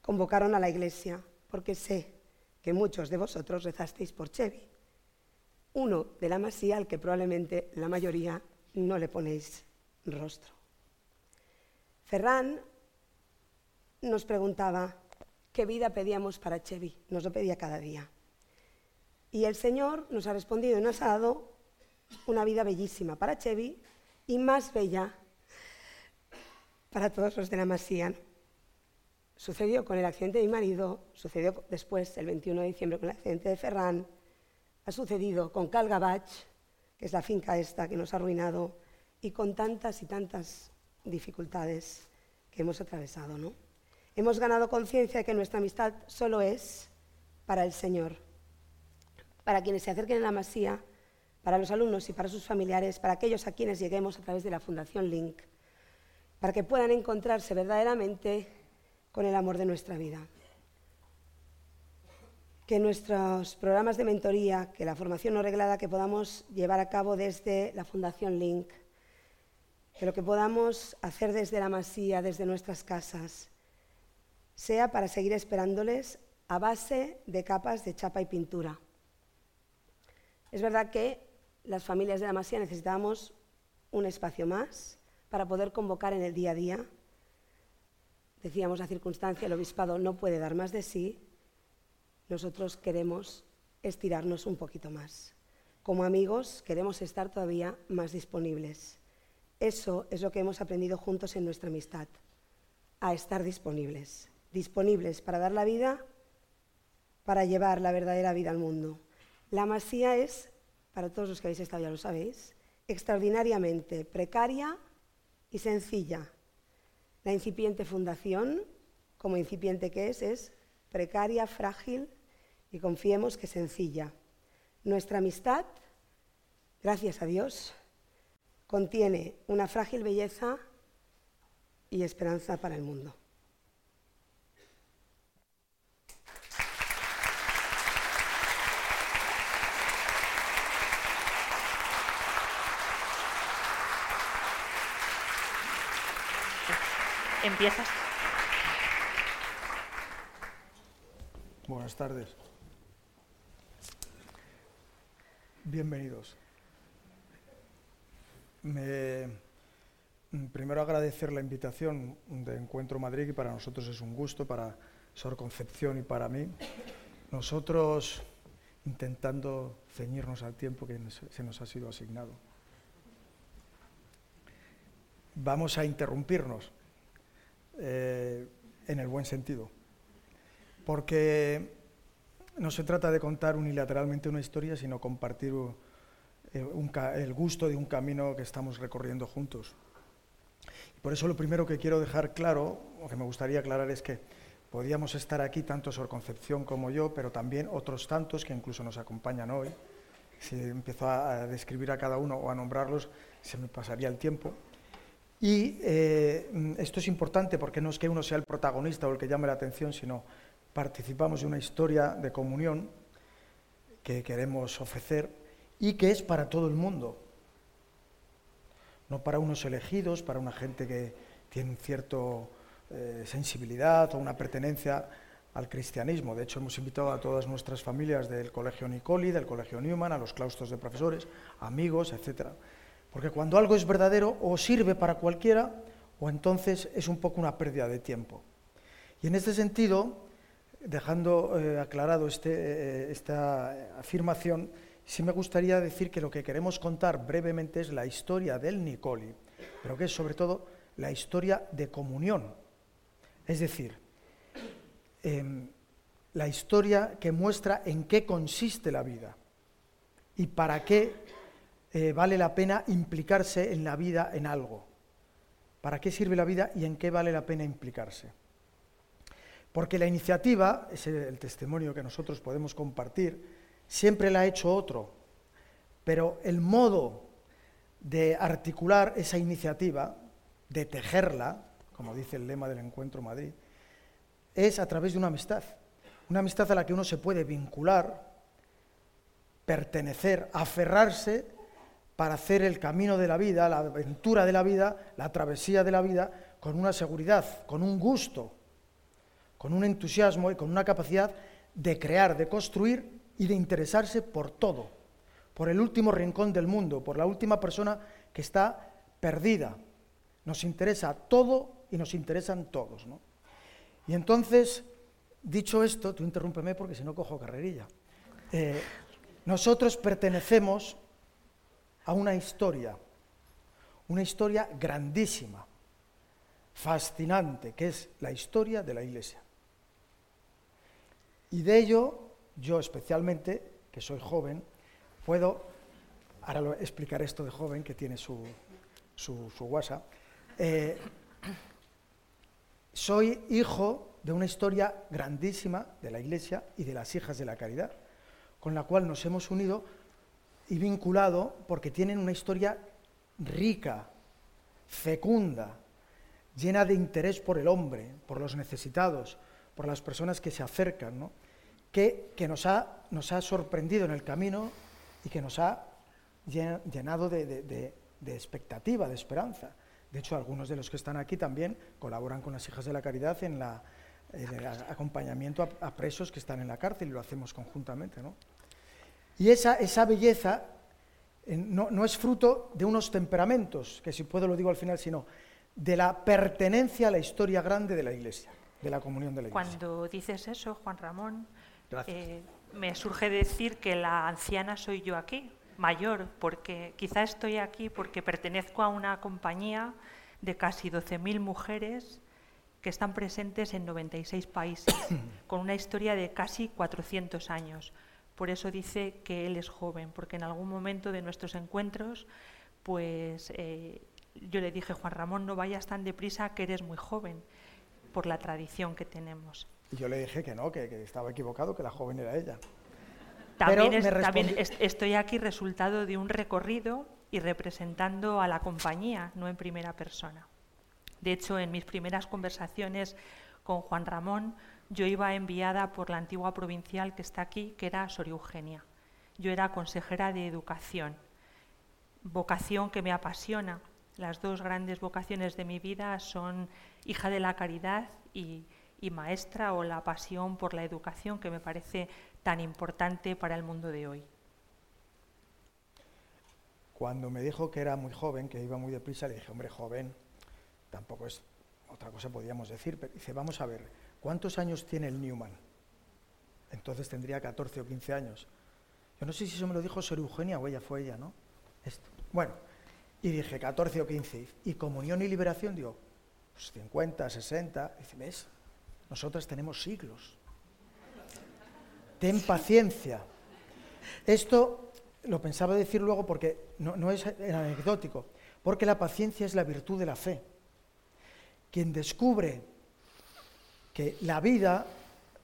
convocaron a la iglesia, porque sé que muchos de vosotros rezasteis por Chevy uno de la masía al que probablemente la mayoría no le ponéis rostro. Ferran nos preguntaba qué vida pedíamos para Chevy, nos lo pedía cada día. Y el Señor nos ha respondido y nos ha dado una vida bellísima para Chevy y más bella para todos los de la Masía. Sucedió con el accidente de mi marido, sucedió después, el 21 de diciembre, con el accidente de Ferran, ha sucedido con Calgabach, que es la finca esta que nos ha arruinado, y con tantas y tantas dificultades que hemos atravesado. ¿no? Hemos ganado conciencia de que nuestra amistad solo es para el Señor, para quienes se acerquen a la Masía, para los alumnos y para sus familiares, para aquellos a quienes lleguemos a través de la Fundación Link, para que puedan encontrarse verdaderamente con el amor de nuestra vida que nuestros programas de mentoría, que la formación no reglada que podamos llevar a cabo desde la Fundación Link, que lo que podamos hacer desde la masía, desde nuestras casas, sea para seguir esperándoles a base de capas de chapa y pintura. Es verdad que las familias de la masía necesitamos un espacio más para poder convocar en el día a día. Decíamos la circunstancia, el obispado no puede dar más de sí, nosotros queremos estirarnos un poquito más. Como amigos queremos estar todavía más disponibles. Eso es lo que hemos aprendido juntos en nuestra amistad, a estar disponibles, disponibles para dar la vida, para llevar la verdadera vida al mundo. La masía es, para todos los que habéis estado ya lo sabéis, extraordinariamente precaria y sencilla. La incipiente fundación, como incipiente que es, es precaria, frágil y confiemos que sencilla. Nuestra amistad, gracias a Dios, contiene una frágil belleza y esperanza para el mundo. Empiezas. Buenas tardes. Bienvenidos. primero agradecer la invitación de Encuentro Madrid, que para nosotros es un gusto, para Sor Concepción y para mí. Nosotros intentando ceñirnos al tiempo que se nos ha sido asignado. Vamos a interrumpirnos eh, en el buen sentido, porque no se trata de contar unilateralmente una historia, sino compartir eh, el gusto de un camino que estamos recorriendo juntos. por eso lo primero que quiero dejar claro, o que me gustaría aclarar, es que podíamos estar aquí tanto Sor Concepción como yo, pero también otros tantos que incluso nos acompañan hoy, si empiezo a describir a cada uno o a nombrarlos, se me pasaría el tiempo. Y eh, esto es importante porque no es que uno sea el protagonista o el que llame la atención, sino participamos de una historia de comunión que queremos ofrecer y que es para todo el mundo, no para unos elegidos, para una gente que tiene cierta eh, sensibilidad o una pertenencia al cristianismo. De hecho, hemos invitado a todas nuestras familias del Colegio Nicoli, del Colegio Newman, a los claustros de profesores, amigos, etc. Porque cuando algo es verdadero, o sirve para cualquiera, o entonces es un poco una pérdida de tiempo. Y en este sentido, dejando eh, aclarado este, eh, esta afirmación, sí me gustaría decir que lo que queremos contar brevemente es la historia del Nicoli, pero que es sobre todo la historia de comunión. Es decir, em, la historia que muestra en qué consiste la vida y para qué eh, vale la pena implicarse en la vida en algo. ¿Para qué sirve la vida y en qué vale la pena implicarse? Porque la iniciativa, es el testimonio que nosotros podemos compartir, siempre la ha hecho otro, pero el modo de articular esa iniciativa, de tejerla, como dice el lema del Encuentro Madrid, es a través de una amistad, una amistad a la que uno se puede vincular, pertenecer, aferrarse para hacer el camino de la vida, la aventura de la vida, la travesía de la vida, con una seguridad, con un gusto, con un entusiasmo y con una capacidad de crear, de construir y de interesarse por todo, por el último rincón del mundo, por la última persona que está perdida. Nos interesa todo y nos interesan todos. Y entonces, dicho esto, tú interrúmpeme porque si no cojo carrerilla. Eh, nosotros pertenecemos a una historia, una historia grandísima, fascinante, que es la historia de la Iglesia. Y de ello, yo especialmente, que soy joven, puedo, ahora lo explicar esto de joven, que tiene su, su, WhatsApp, eh, soy hijo de una historia grandísima de la Iglesia y de las hijas de la caridad, con la cual nos hemos unido y vinculado porque tienen una historia rica, fecunda, llena de interés por el hombre, por los necesitados, por las personas que se acercan, que, nos, ha, nos, ha, sorprendido en el camino y que nos ha llenado de, expectativa, de esperanza. De hecho, algunos de los que están aquí también colaboran con las Hijas de la Caridad en, la, el acompañamiento a, presos que están en la cárcel y lo hacemos conjuntamente. Y esa, esa belleza eh, no, es fruto de unos temperamentos, que si puedo lo digo al final, sino de la pertenencia a la historia grande de la Iglesia, de la comunión de la Iglesia. Cuando dices eso, Juan Ramón, eh, me surge decir que la anciana soy yo aquí, mayor, porque quizá estoy aquí porque pertenezco a una compañía de casi 12.000 mujeres que están presentes en 96 países, con una historia de casi 400 años. Por eso dice que él es joven, porque en algún momento de nuestros encuentros, pues eh, yo le dije, Juan Ramón, no vayas tan deprisa que eres muy joven, por la tradición que tenemos. Y yo le dije que no, que, estaba equivocado, que la joven era ella. También, también estoy aquí resultado de un recorrido y representando a la compañía, no en primera persona. De hecho, en mis primeras conversaciones con Juan Ramón, yo iba enviada por la antigua provincial que está aquí, que era Sor Eugenia. Yo era consejera de educación, vocación que me apasiona. Las dos grandes vocaciones de mi vida son hija de la caridad y, maestra o la pasión por la educación que me parece tan importante para el mundo de hoy. Cuando me dijo que era muy joven, que iba muy deprisa, le dije, hombre, joven, tampoco es otra cosa podríamos decir, pero dice, vamos a ver, ¿cuántos años tiene el Newman? Entonces tendría 14 o 15 años. Yo no sé si eso me lo dijo Sor Eugenia o ella fue ella, ¿no? Bueno, y dije 14 o 15. Y comunión y liberación, digo, pues 50, 60. Dice. Nosotras tenemos siglos. Ten paciencia. Esto lo pensaba decir luego porque no, no es anecdótico, porque la paciencia es la virtud de la fe. Quien descubre que la vida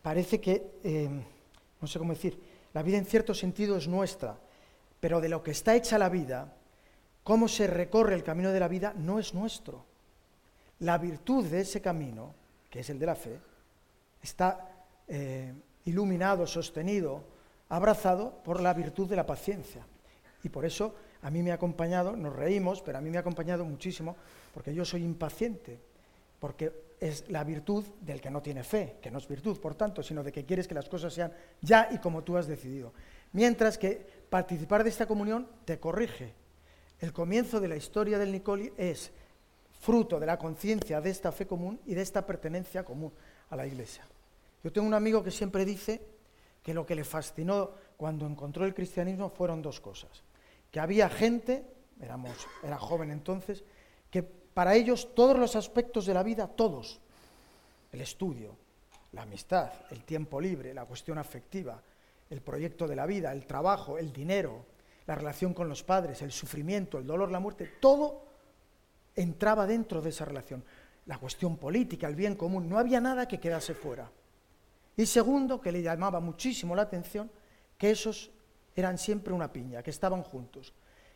parece que, eh, no sé cómo decir, la vida en cierto sentido es nuestra, pero de lo que está hecha la vida, cómo se recorre el camino de la vida, no es nuestro. La virtud de ese camino, que es el de la fe, está eh, iluminado, sostenido, abrazado por la virtud de la paciencia. Y por eso a mí me ha acompañado, nos reímos, pero a mí me ha acompañado muchísimo, porque yo soy impaciente, porque es la virtud del que no tiene fe, que no es virtud, por tanto, sino de que quieres que las cosas sean ya y como tú has decidido. Mientras que participar de esta comunión te corrige. El comienzo de la historia del Nicoli es fruto de la conciencia de esta fe común y de esta pertenencia común a la Iglesia. Yo tengo un amigo que siempre dice que lo que le fascinó cuando encontró el cristianismo fueron dos cosas que había gente, éramos, era joven entonces, que para ellos todos los aspectos de la vida, todos, el estudio, la amistad, el tiempo libre, la cuestión afectiva, el proyecto de la vida, el trabajo, el dinero, la relación con los padres, el sufrimiento, el dolor, la muerte, todo entraba dentro de esa relación. La cuestión política, el bien común, no había nada que quedase fuera. Y segundo, que le llamaba muchísimo la atención, que esos eran siempre una piña, que estaban juntos,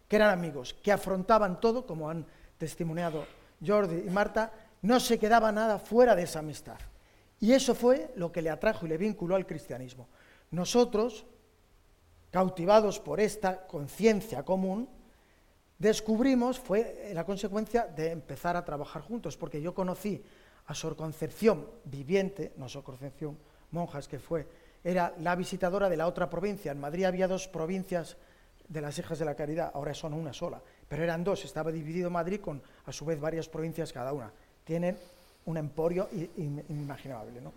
que eran amigos, que afrontaban todo, como han testimoniado Jordi y Marta, no se quedaba nada fuera de esa amistad. Y eso fue lo que le atrajo y le vinculó al cristianismo. Nosotros, cautivados por esta conciencia común, descubrimos, fue la consecuencia de empezar a trabajar juntos, porque yo conocí a Sor Concepción viviente, no Sor Concepción monjas, que fue era la visitadora de la otra provincia. En Madrid había dos provincias de las hijas de la caridad, ahora son una sola, pero eran dos, estaba dividido Madrid con a su vez varias provincias cada una. Tienen un emporio inimaginable, ¿no?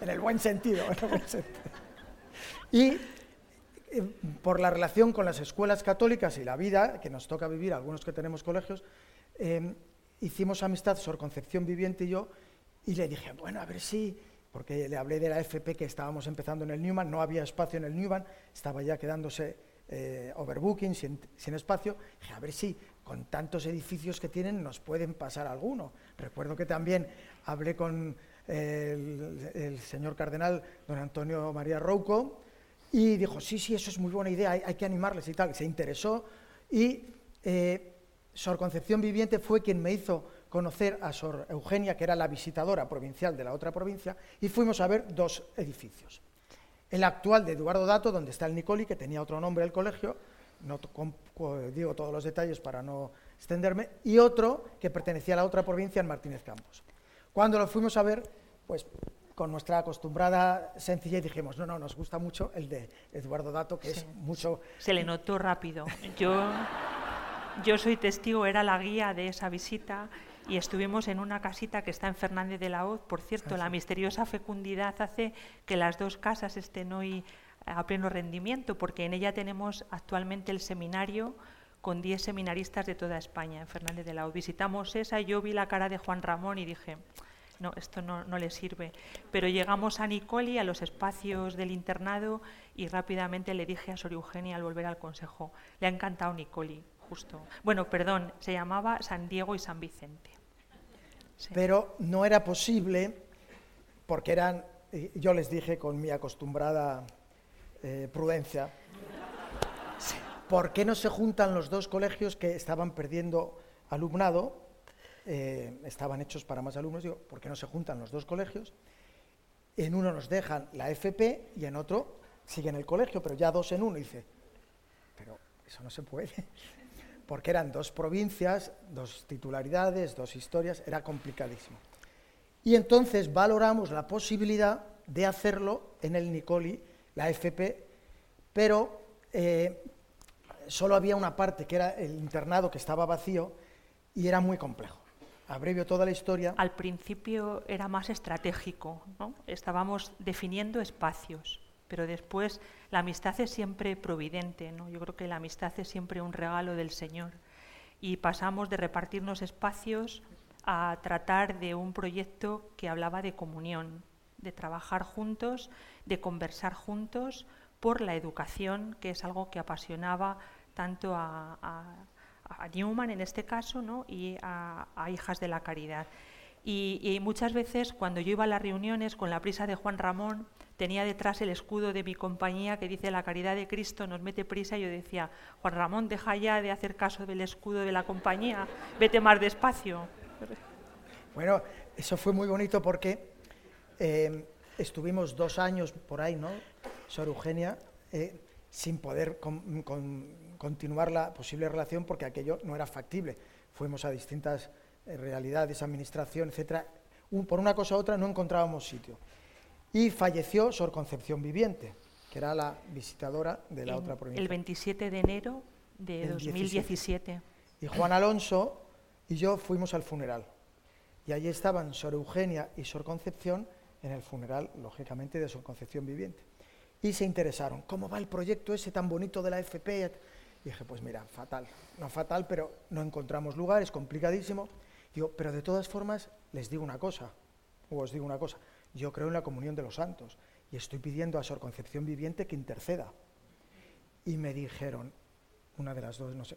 En el buen sentido. En el buen sentido. Y eh, por la relación con las escuelas católicas y la vida que nos toca vivir, algunos que tenemos colegios, eh, hicimos amistad, Sor Concepción Viviente y yo, y le dije, bueno, a ver si porque le hablé de la FP que estábamos empezando en el Newman, no había espacio en el Newman, estaba ya quedándose eh, overbooking, sin, espacio. Dije, a ver si con tantos edificios que tienen nos pueden pasar alguno. Recuerdo que también hablé con el, señor cardenal don Antonio María Rouco y dijo, sí, sí, eso es muy buena idea, hay, que animarles y tal. Se interesó y eh, Sor Concepción Viviente fue quien me hizo conocer a Sor Eugenia, que era la visitadora provincial de la otra provincia, y fuimos a ver dos edificios. El actual de Eduardo Dato, donde está el Nicoli, que tenía otro nombre el colegio, no digo todos los detalles para no extenderme, y otro que pertenecía a la otra provincia, en Martínez Campos. Cuando lo fuimos a ver, pues con nuestra acostumbrada sencillez dijimos, no, no, nos gusta mucho el de Eduardo Dato, que es mucho... Se le notó rápido. Yo, yo soy testigo, era la guía de esa visita y estuvimos en una casita que está en Fernández de la Hoz. Por cierto, ah, la misteriosa fecundidad hace que las dos casas estén hoy a pleno rendimiento, porque en ella tenemos actualmente el seminario con 10 seminaristas de toda España en Fernández de la Hoz. Visitamos esa y yo vi la cara de Juan Ramón y dije, no, esto no, no, le sirve. Pero llegamos a Nicoli, a los espacios del internado, y rápidamente le dije a Sor Eugenia al volver al consejo, le ha encantado Nicoli, justo. Bueno, perdón, se llamaba San Diego y San Vicente. Pero no era posible, porque eran, yo les dije con mi acostumbrada eh, prudencia, ¿por qué no se juntan los dos colegios que estaban perdiendo alumnado? Eh, estaban hechos para más alumnos, digo, ¿por qué no se juntan los dos colegios? En uno nos dejan la FP y en otro siguen el colegio, pero ya dos en uno. Y dice, pero eso no se puede porque eran dos provincias, dos titularidades, dos historias, era complicadísimo. Y entonces valoramos la posibilidad de hacerlo en el Nicoli, la FP, pero eh, solo había una parte que era el internado que estaba vacío y era muy complejo. Abrevio toda la historia. Al principio era más estratégico, ¿no? estábamos definiendo espacios pero después la amistad es siempre providente, ¿no? Yo creo que la amistad es siempre un regalo del Señor. Y pasamos de repartirnos espacios a tratar de un proyecto que hablaba de comunión, de trabajar juntos, de conversar juntos por la educación, que es algo que apasionaba tanto a, Newman en este caso ¿no? y a, hijas de la caridad. y muchas veces cuando yo iba a las reuniones con la prisa de Juan Ramón, tenía detrás el escudo de mi compañía que dice la caridad de Cristo nos mete prisa y yo decía, Juan Ramón, deja ya de hacer caso del escudo de la compañía, vete más despacio. Bueno, eso fue muy bonito porque eh, estuvimos dos años por ahí, ¿no? Sor Eugenia, eh, sin poder continuar la posible relación porque aquello no era factible. Fuimos a distintas eh, realidades, administración, etcétera. por una cosa u otra no encontrábamos sitio. Y falleció Sor Concepción Viviente, que era la visitadora de la otra provincia. El 27 de enero de 2017. Y Juan Alonso y yo fuimos al funeral. Y allí estaban Sor Eugenia y Sor Concepción en el funeral, lógicamente, de Sor Concepción Viviente. Y se interesaron, ¿cómo va el proyecto ese tan bonito de la FP? Y dije, pues mira, fatal, no fatal, pero no encontramos lugar, es complicadísimo. Digo, pero de todas formas, les digo una cosa, o os digo una cosa, yo creo en la comunión de los santos y estoy pidiendo a Sor Concepción Viviente que interceda. Y me dijeron, una de las dos, no sé,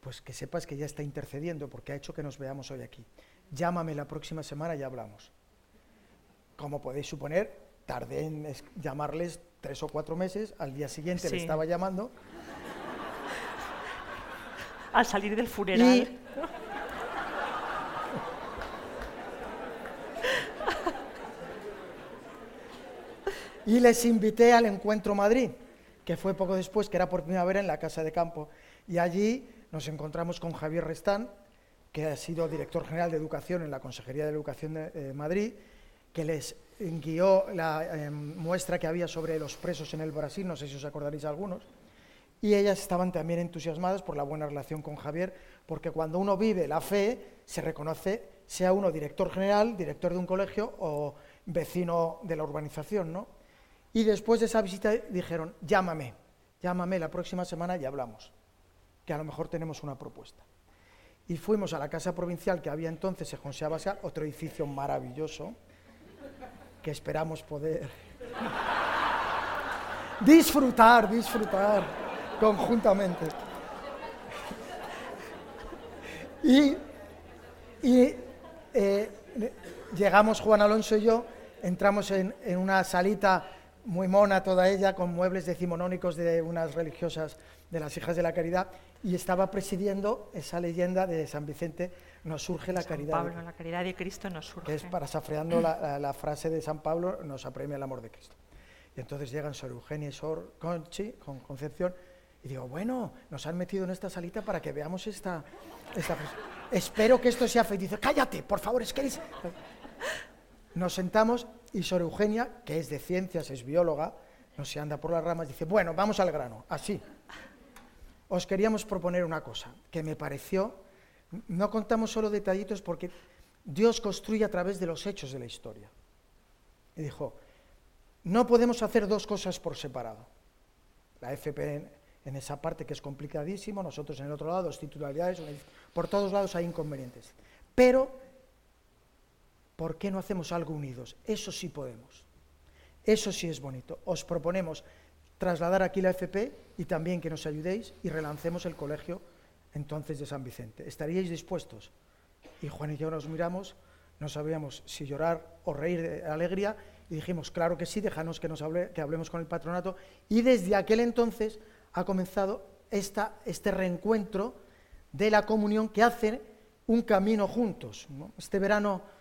pues que sepas que ya está intercediendo porque ha hecho que nos veamos hoy aquí. Llámame la próxima semana y hablamos. Como podéis suponer, tardé en llamarles tres o cuatro meses, al día siguiente le estaba llamando. Al salir del funeral. Y, les invité al Encuentro Madrid, que fue poco después, que era por primavera en la Casa de Campo. Y allí nos encontramos con Javier Restán, que ha sido director general de Educación en la Consejería de Educación de eh, Madrid, que les guió la em, muestra que había sobre los presos en el Brasil, no sé si os acordaréis algunos, y ellas estaban también entusiasmadas por la buena relación con Javier, porque cuando uno vive la fe, se reconoce, sea uno director general, director de un colegio o vecino de la urbanización, ¿no? Y después de esa visita dijeron, llámame, llámame la próxima semana y hablamos que a lo mejor tenemos una propuesta. Y fuimos a la casa provincial que había entonces en José Abascal, otro edificio maravilloso, que esperamos poder disfrutar, disfrutar conjuntamente. Y, eh, llegamos Juan Alonso y yo, entramos en, en una salita muy mona toda ella, con muebles decimonónicos de unas religiosas de las hijas de la caridad, y estaba presidiendo esa leyenda de San Vicente, nos surge la caridad. Pablo, la caridad de Cristo nos surge. Que es parasafreando la, la, frase de San Pablo, nos apremia el amor de Cristo. Y entonces llegan Sor Eugenia y Sor Conchi, con Concepción, y digo, bueno, nos han metido en esta salita para que veamos esta... esta Espero que esto sea feliz. Dice, cállate, por favor, es que eres... Nos sentamos y Sor Eugenia, que es de ciencias, es bióloga, no se anda por las ramas, dice, bueno, vamos al grano, así os queríamos proponer una cosa que me pareció, no contamos solo detallitos porque Dios construye a través de los hechos de la historia. Y dijo, no podemos hacer dos cosas por separado. La FP en, esa parte que es complicadísimo, nosotros en el otro lado, dos titularidades, por todos lados hay inconvenientes. Pero, ¿por qué no hacemos algo unidos? Eso sí podemos. Eso sí es bonito. Os proponemos trasladar aquí la FP y también que nos ayudéis y relancemos el colegio entonces de San Vicente. ¿Estaríais dispuestos? Y Juan y yo nos miramos, no sabíamos si llorar o reír de alegría y dijimos, claro que sí, déjanos que, nos hable, que hablemos con el patronato. Y desde aquel entonces ha comenzado esta, este reencuentro de la comunión que hace un camino juntos. Este verano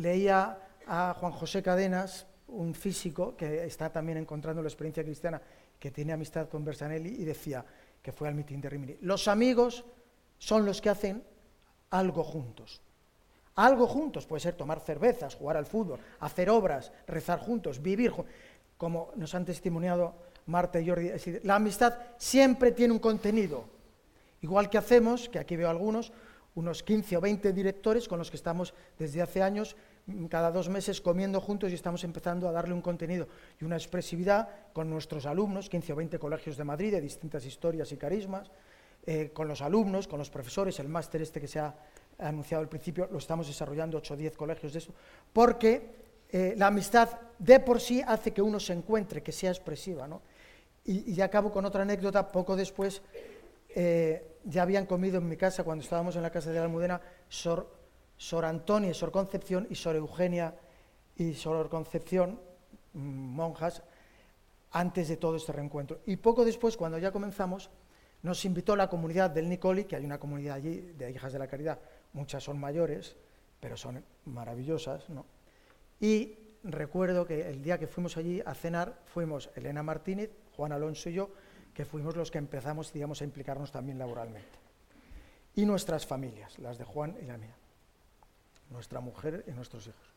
leía a Juan José Cadenas, un físico que está también encontrando la experiencia cristiana que tiene amistad con Bersanelli y decía que fue al mitin de Rimini. Los amigos son los que hacen algo juntos. Algo juntos puede ser tomar cervezas, jugar al fútbol, hacer obras, rezar juntos, vivir juntos. Como nos han testimoniado Marta y Jordi, la amistad siempre tiene un contenido. Igual que hacemos, que aquí veo algunos, unos 15 o 20 directores con los que estamos desde hace años cada dos meses comiendo juntos y estamos empezando a darle un contenido y una expresividad con nuestros alumnos, 15 o 20 colegios de Madrid de distintas historias y carismas, eh, con los alumnos, con los profesores, el máster este que se ha anunciado al principio, lo estamos desarrollando 8 o 10 colegios de eso, porque eh, la amistad de por sí hace que uno se encuentre, que sea expresiva. ¿no? Y, y acabo con otra anécdota, poco después eh, ya habían comido en mi casa, cuando estábamos en la casa de la Almudena, Sor Sor Antonia y Sor Concepción y Sor Eugenia y Sor Concepción mm, monjas, antes de todo este reencuentro. Y poco después, cuando ya comenzamos, nos invitó la comunidad del Nicoli, que hay una comunidad allí de hijas de la caridad, muchas son mayores, pero son maravillosas, ¿no? Y recuerdo que el día que fuimos allí a cenar, fuimos Elena Martínez, Juan Alonso y yo, que fuimos los que empezamos, digamos, a implicarnos también laboralmente. Y nuestras familias, las de Juan y la mía, nuestra mujer y nuestros hijos.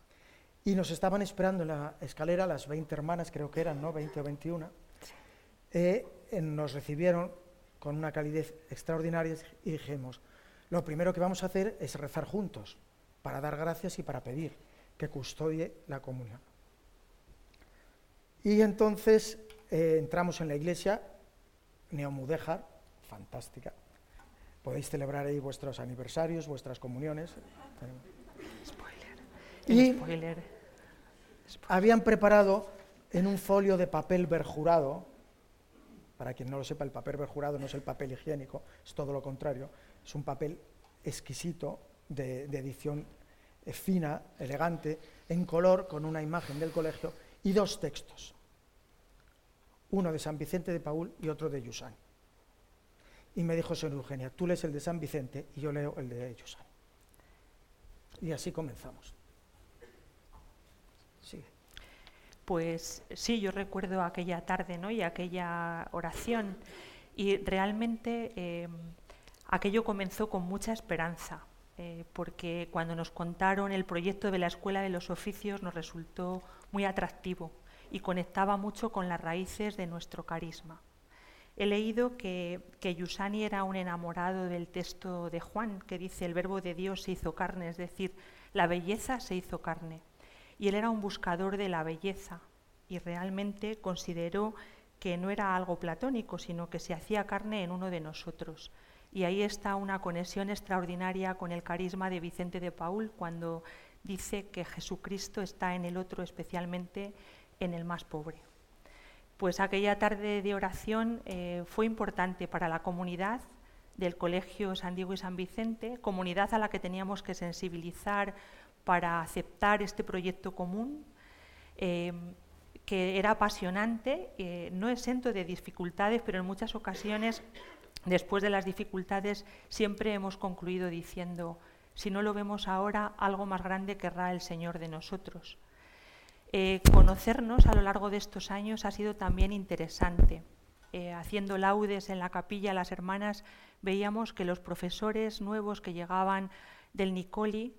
Y nos estaban esperando en la escalera las 20 hermanas, creo que eran, ¿no? 20 o 21. Eh, nos recibieron con una calidez extraordinaria y dijimos, lo primero que vamos a hacer es rezar juntos, para dar gracias y para pedir que custodie la comunión. Y entonces eh, entramos en la iglesia Neomudéjar, fantástica. Podéis celebrar ahí vuestros aniversarios, vuestras comuniones. Y habían preparado en un folio de papel berjurado, para quien no lo sepa, el papel berjurado no es el papel higiénico, es todo lo contrario, es un papel exquisito de, edición eh, fina, elegante, en color, con una imagen del colegio y dos textos, uno de San Vicente de Paul y otro de Yusán. Y me dijo señor Eugenia, tú lees el de San Vicente y yo leo el de Yusán. Y así comenzamos. Pues sí, yo recuerdo aquella tarde ¿no? y aquella oración y realmente eh, aquello comenzó con mucha esperanza, eh, porque cuando nos contaron el proyecto de la Escuela de los Oficios nos resultó muy atractivo y conectaba mucho con las raíces de nuestro carisma. He leído que, que Yusani era un enamorado del texto de Juan, que dice el verbo de Dios se hizo carne, es decir, la belleza se hizo carne y él era un buscador de la belleza y realmente consideró que no era algo platónico, sino que se hacía carne en uno de nosotros. Y ahí está una conexión extraordinaria con el carisma de Vicente de Paul cuando dice que Jesucristo está en el otro, especialmente en el más pobre. Pues aquella tarde de oración eh, fue importante para la comunidad del Colegio San Diego y San Vicente, comunidad a la que teníamos que sensibilizar para aceptar este proyecto común, eh, que era apasionante, eh, no exento de dificultades, pero en muchas ocasiones, después de las dificultades, siempre hemos concluido diciendo, si no lo vemos ahora, algo más grande querrá el Señor de nosotros. Eh, conocernos a lo largo de estos años ha sido también interesante. haciendo laudes en la capilla, las hermanas veíamos que los profesores nuevos que llegaban del Nicoli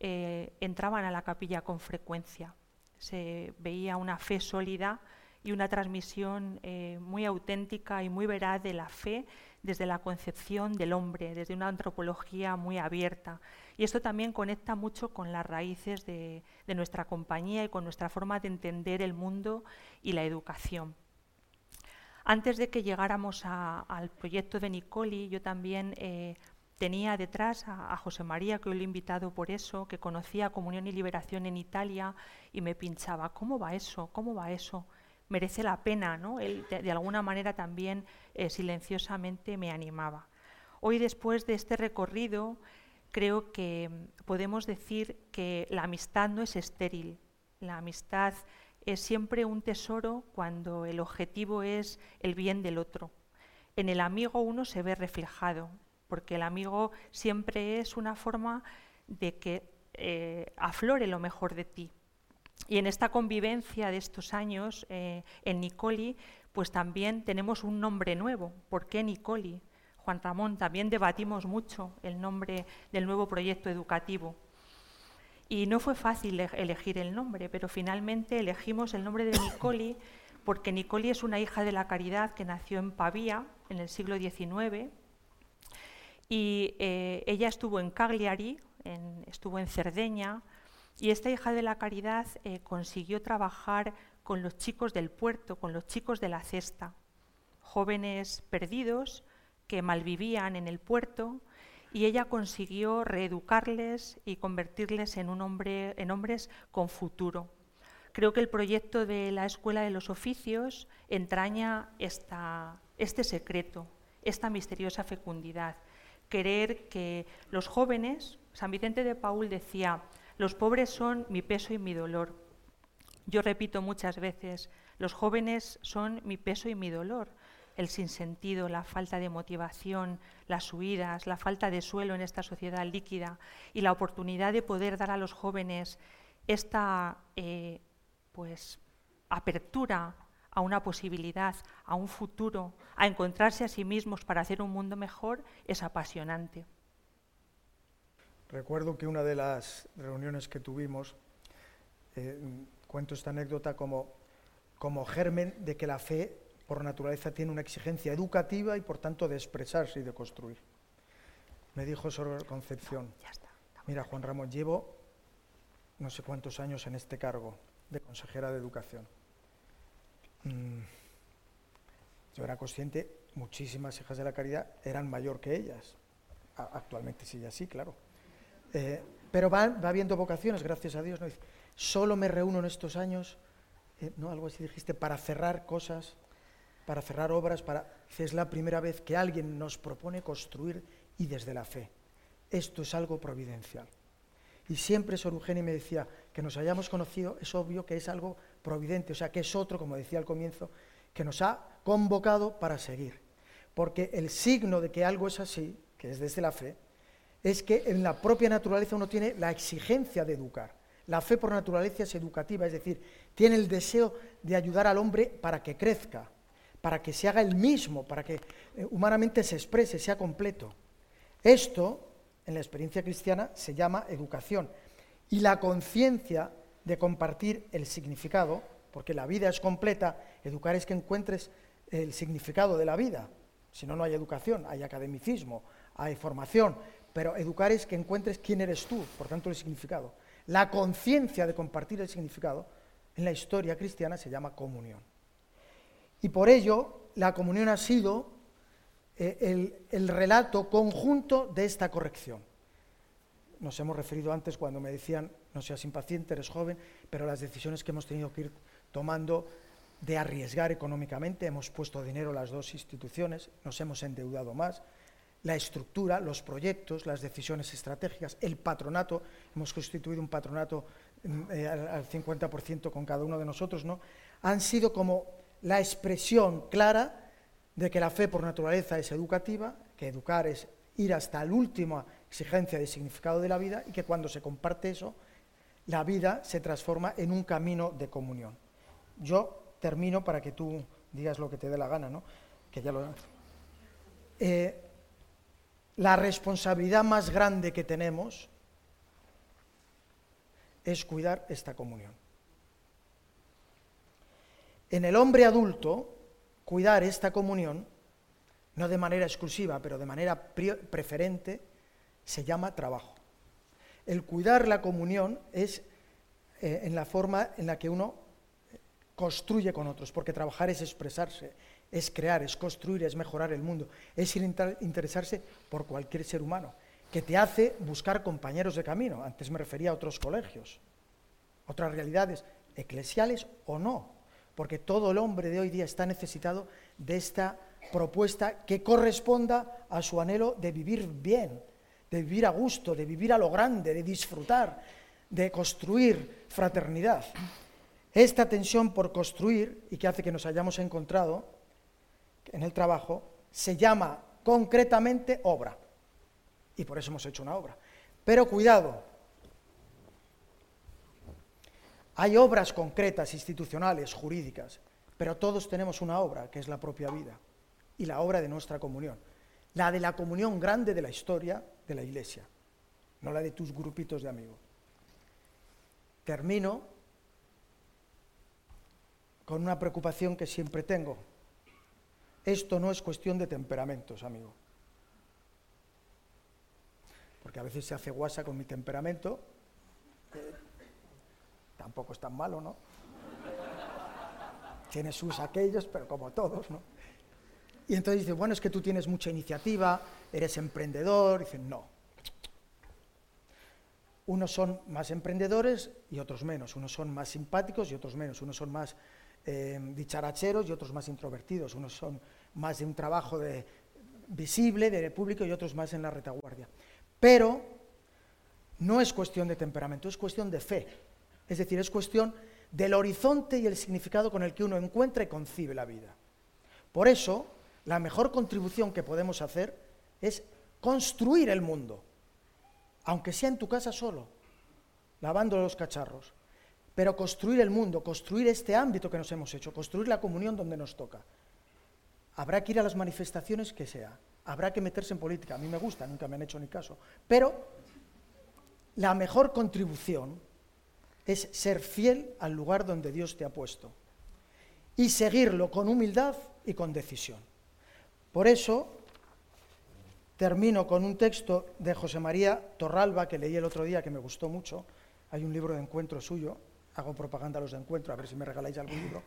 eh, entraban a la capilla con frecuencia. Se veía una fe sólida y una transmisión eh, muy auténtica y muy veraz de la fe desde la concepción del hombre, desde una antropología muy abierta. Y esto también conecta mucho con las raíces de, nuestra compañía y con nuestra forma de entender el mundo y la educación. Antes de que llegáramos al proyecto de Nicoli, yo también eh, Tenía detrás a, José María, que hoy lo he invitado por eso, que conocía Comunión y Liberación en Italia y me pinchaba, ¿cómo va eso? ¿Cómo va eso? Merece la pena, ¿no? Él de, alguna manera también eh, silenciosamente me animaba. Hoy, después de este recorrido, creo que podemos decir que la amistad no es estéril. La amistad es siempre un tesoro cuando el objetivo es el bien del otro. En el amigo uno se ve reflejado, porque el amigo siempre es una forma de que eh, aflore lo mejor de ti. Y en esta convivencia de estos años eh, en Nicoli, pues también tenemos un nombre nuevo. ¿Por qué Nicoli? Juan Ramón, también debatimos mucho el nombre del nuevo proyecto educativo. Y no fue fácil elegir el nombre, pero finalmente elegimos el nombre de Nicoli porque Nicoli es una hija de la caridad que nació en Pavía en el siglo XIX y eh, ella estuvo en Cagliari, estuvo en Cerdeña, y esta hija de la caridad eh, consiguió trabajar con los chicos del puerto, con los chicos de la cesta, jóvenes perdidos que malvivían en el puerto, y ella consiguió reeducarles y convertirles en, un hombre, en hombres con futuro. Creo que el proyecto de la Escuela de los Oficios entraña este secreto, esta misteriosa fecundidad querer que los jóvenes, San Vicente de Paul decía, los pobres son mi peso y mi dolor. Yo repito muchas veces, los jóvenes son mi peso y mi dolor, el sinsentido, la falta de motivación, las huidas, la falta de suelo en esta sociedad líquida y la oportunidad de poder dar a los jóvenes esta eh, pues, apertura a una posibilidad, a un futuro, a encontrarse a sí mismos para hacer un mundo mejor, es apasionante. Recuerdo que una de las reuniones que tuvimos, eh, cuento esta anécdota como, como germen de que la fe por naturaleza tiene una exigencia educativa y por tanto de expresarse y de construir. Me dijo Sor Concepción, mira Juan Ramón, llevo no sé cuántos años en este cargo de consejera de educación. Mm, yo era consciente, muchísimas hijas de la caridad eran mayor que ellas. Actualmente sí, sí, claro. Eh, pero va, habiendo vocaciones, gracias a Dios. ¿no? Solo me reúno en estos años, eh, ¿no? Algo así dijiste, para cerrar cosas, para cerrar obras, para... Es la primera vez que alguien nos propone construir y desde la fe. Esto es algo providencial. Y siempre Sor Eugenia me decía que nos hayamos conocido, es obvio que es algo providente, o sea, que es otro, como decía al comienzo, que nos ha convocado para seguir. Porque el signo de que algo es así, que es desde la fe, es que en la propia naturaleza uno tiene la exigencia de educar. La fe por naturaleza es educativa, es decir, tiene el deseo de ayudar al hombre para que crezca, para que se haga el mismo, para que eh, humanamente se exprese, sea completo. Esto, en la experiencia cristiana, se llama educación. Y la conciencia de compartir el significado, porque la vida es completa, educar es que encuentres el significado de la vida. Si no, no hay educación, hay academicismo, hay formación, pero educar es que encuentres quién eres tú, por tanto el significado. La conciencia de compartir el significado en la historia cristiana se llama comunión. Y por ello la comunión ha sido eh, el, el relato conjunto de esta corrección. Nos hemos referido antes cuando me decían, no seas impaciente, eres joven, pero las decisiones que hemos tenido que ir tomando de arriesgar económicamente, hemos puesto dinero las dos instituciones, nos hemos endeudado más, la estructura, los proyectos, las decisiones estratégicas, el patronato, hemos constituido un patronato mm, eh, al 50% con cada uno de nosotros, ¿no? han sido como la expresión clara de que la fe por naturaleza es educativa, que educar es ir hasta la última exigencia de significado de la vida y que cuando se comparte eso, la vida se transforma en un camino de comunión. Yo termino para que tú digas lo que te dé la gana, ¿no? Que ya lo... Eh, la responsabilidad más grande que tenemos es cuidar esta comunión. En el hombre adulto, cuidar esta comunión, no de manera exclusiva, pero de manera preferente, se llama trabajo. El cuidar la comunión es eh, en la forma en la que uno construye con otros, porque trabajar es expresarse, es crear, es construir, es mejorar el mundo, es interesarse por cualquier ser humano, que te hace buscar compañeros de camino. Antes me refería a otros colegios, otras realidades, eclesiales o no, porque todo el hombre de hoy día está necesitado de esta propuesta que corresponda a su anhelo de vivir bien, de vivir a gusto, de vivir a lo grande, de disfrutar, de construir fraternidad. Esta tensión por construir y que hace que nos hayamos encontrado en el trabajo se llama concretamente obra. Y por eso hemos hecho una obra. Pero cuidado, hay obras concretas, institucionales, jurídicas, pero todos tenemos una obra, que es la propia vida, y la obra de nuestra comunión, la de la comunión grande de la historia de la Iglesia, no la de tus grupitos de amigos. Termino con una preocupación que siempre tengo. Esto no es cuestión de temperamentos, amigo. Porque a veces se hace guasa con mi temperamento. tampoco es tan malo, ¿no? Tiene sus aquellos, pero como todos, ¿no? Y entonces dice, bueno, es que tú tienes mucha iniciativa, eres emprendedor. Dicen, no. Unos son más emprendedores y otros menos. Unos son más simpáticos y otros menos. Unos son más Em, dicharacheros y otros más introvertidos. Unos son más de un trabajo de, visible, de público, y otros más en la retaguardia. Pero no es cuestión de temperamento, es cuestión de fe. Es decir, es cuestión del horizonte y el significado con el que uno encuentra y concibe la vida. Por eso, la mejor contribución que podemos hacer es construir el mundo, aunque sea en tu casa solo, lavando los cacharros, pero construir el mundo, construir este ámbito que nos hemos hecho, construir la comunión donde nos toca. Habrá que ir a las manifestaciones que sea, habrá que meterse en política, a mí me gusta, nunca me han hecho ni caso, pero la mejor contribución es ser fiel al lugar donde Dios te ha puesto y seguirlo con humildad y con decisión. Por eso termino con un texto de José María Torralba que leí el otro día que me gustó mucho. Hay un libro de encuentro suyo, hago propaganda a los de encuentro, a ver si me regaláis algún libro.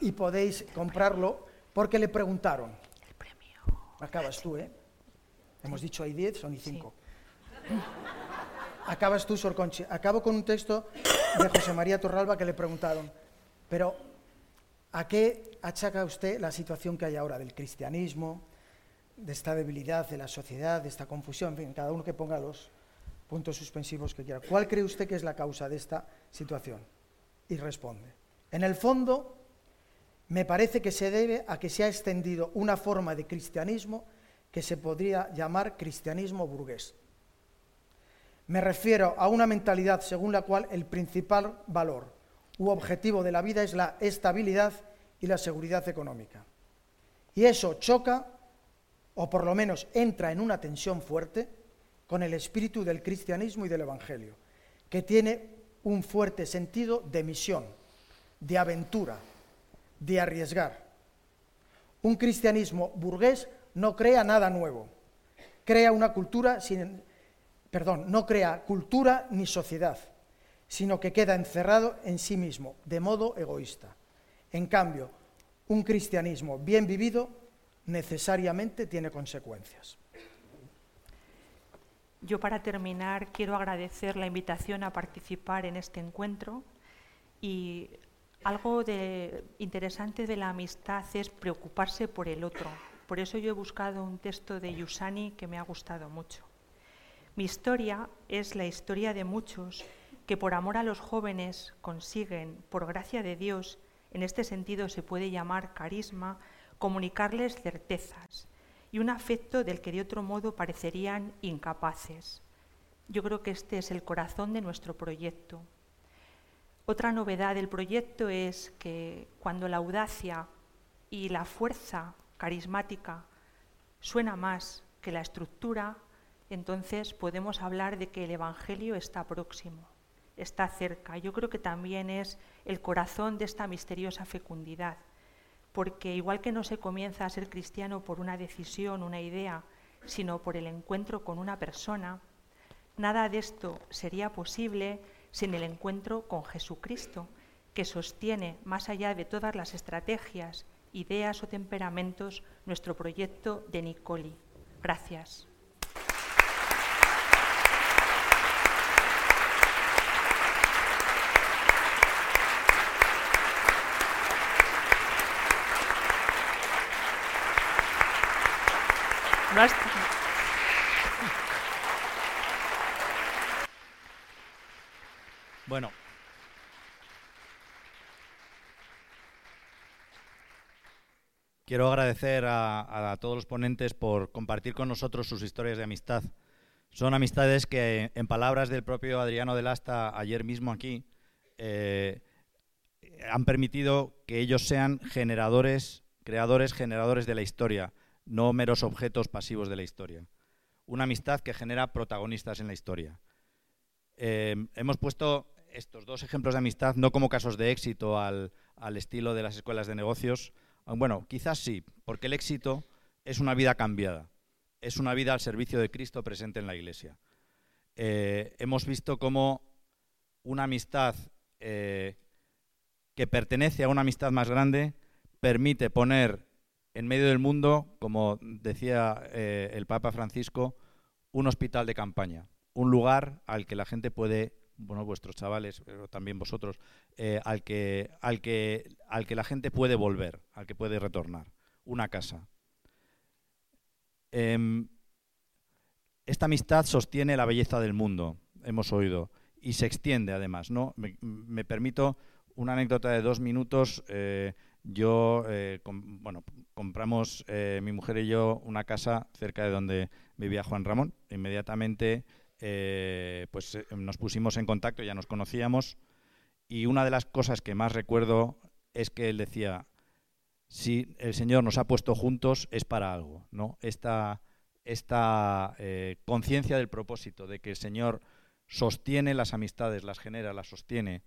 Y, podéis comprarlo porque le preguntaron. El premio. Acabas tú, ¿eh? Hemos dicho hay 10, son y 5. Acabas tú, Sor Conchi. Acabo con un texto de José María Torralba que le preguntaron, pero ¿a qué achaca usted la situación que hay ahora del cristianismo, de esta debilidad de la sociedad, de esta confusión? En fin, cada uno que ponga los puntos suspensivos que quiera. ¿Cuál cree usted que es la causa de esta situación? Y responde. En el fondo, me parece que se debe a que se ha extendido una forma de cristianismo que se podría llamar cristianismo burgués. Me refiero a una mentalidad según la cual el principal valor u objetivo de la vida es la estabilidad y la seguridad económica. Y eso choca, o por lo menos entra en una tensión fuerte, con el espíritu del cristianismo y del Evangelio, que tiene un fuerte sentido de misión, de aventura, de arriesgar. Un cristianismo burgués no crea nada nuevo, crea una cultura sin, perdón, no crea cultura ni sociedad, sino que queda encerrado en sí mismo, de modo egoísta. En cambio, un cristianismo bien vivido necesariamente tiene consecuencias. Yo para terminar quiero agradecer la invitación a participar en este encuentro y algo interesante de la amistad es preocuparse por el otro. Por eso yo he buscado un texto de Yusani que me ha gustado mucho. Mi historia es la historia de muchos que por amor a los jóvenes consiguen, por gracia de Dios, en este sentido se puede llamar carisma, comunicarles certezas y un afecto del que de otro modo parecerían incapaces. Yo creo que este es el corazón de nuestro proyecto. Otra novedad del proyecto es que cuando la audacia y la fuerza carismática suena más que la estructura, entonces podemos hablar de que el Evangelio está próximo, está cerca. Yo creo que también es el corazón de esta misteriosa fecundidad, porque igual que no se comienza a ser cristiano por una decisión, una idea, sino por el encuentro con una persona, nada de esto sería posible sin el encuentro con Jesucristo, que sostiene, más allá de todas las estrategias, ideas o temperamentos, nuestro proyecto de Nicoli. Gracias. Bueno. Quiero agradecer a, todos los ponentes por compartir con nosotros sus historias de amistad. Son amistades que, en palabras del propio Adriano del Asta ayer mismo aquí, eh, han permitido que ellos sean generadores, creadores, generadores de la historia no meros objetos pasivos de la historia. Una amistad que genera protagonistas en la historia. Eh, hemos puesto estos dos ejemplos de amistad no como casos de éxito al, estilo de las escuelas de negocios. Bueno, quizás sí, porque el éxito es una vida cambiada, es una vida al servicio de Cristo presente en la Iglesia. Eh, hemos visto cómo una amistad eh, que pertenece a una amistad más grande permite poner en medio del mundo, como decía eh, el Papa Francisco, un hospital de campaña, un lugar al que la gente puede, bueno, vuestros chavales, pero también vosotros, eh, al, que, al, que, al que la gente puede volver, al que puede retornar, una casa. Em, esta amistad sostiene la belleza del mundo, hemos oído, y se extiende además. ¿no? Me, permito una anécdota de dos minutos. Eh, yo, eh, bueno, compramos eh, mi mujer y yo una casa cerca de donde vivía Juan Ramón. Inmediatamente pues, nos pusimos en contacto, ya nos conocíamos. Y una de las cosas que más recuerdo es que él decía, si el Señor nos ha puesto juntos es para algo. ¿no? Esta, esta conciencia del propósito, de que el Señor sostiene las amistades, las genera, las sostiene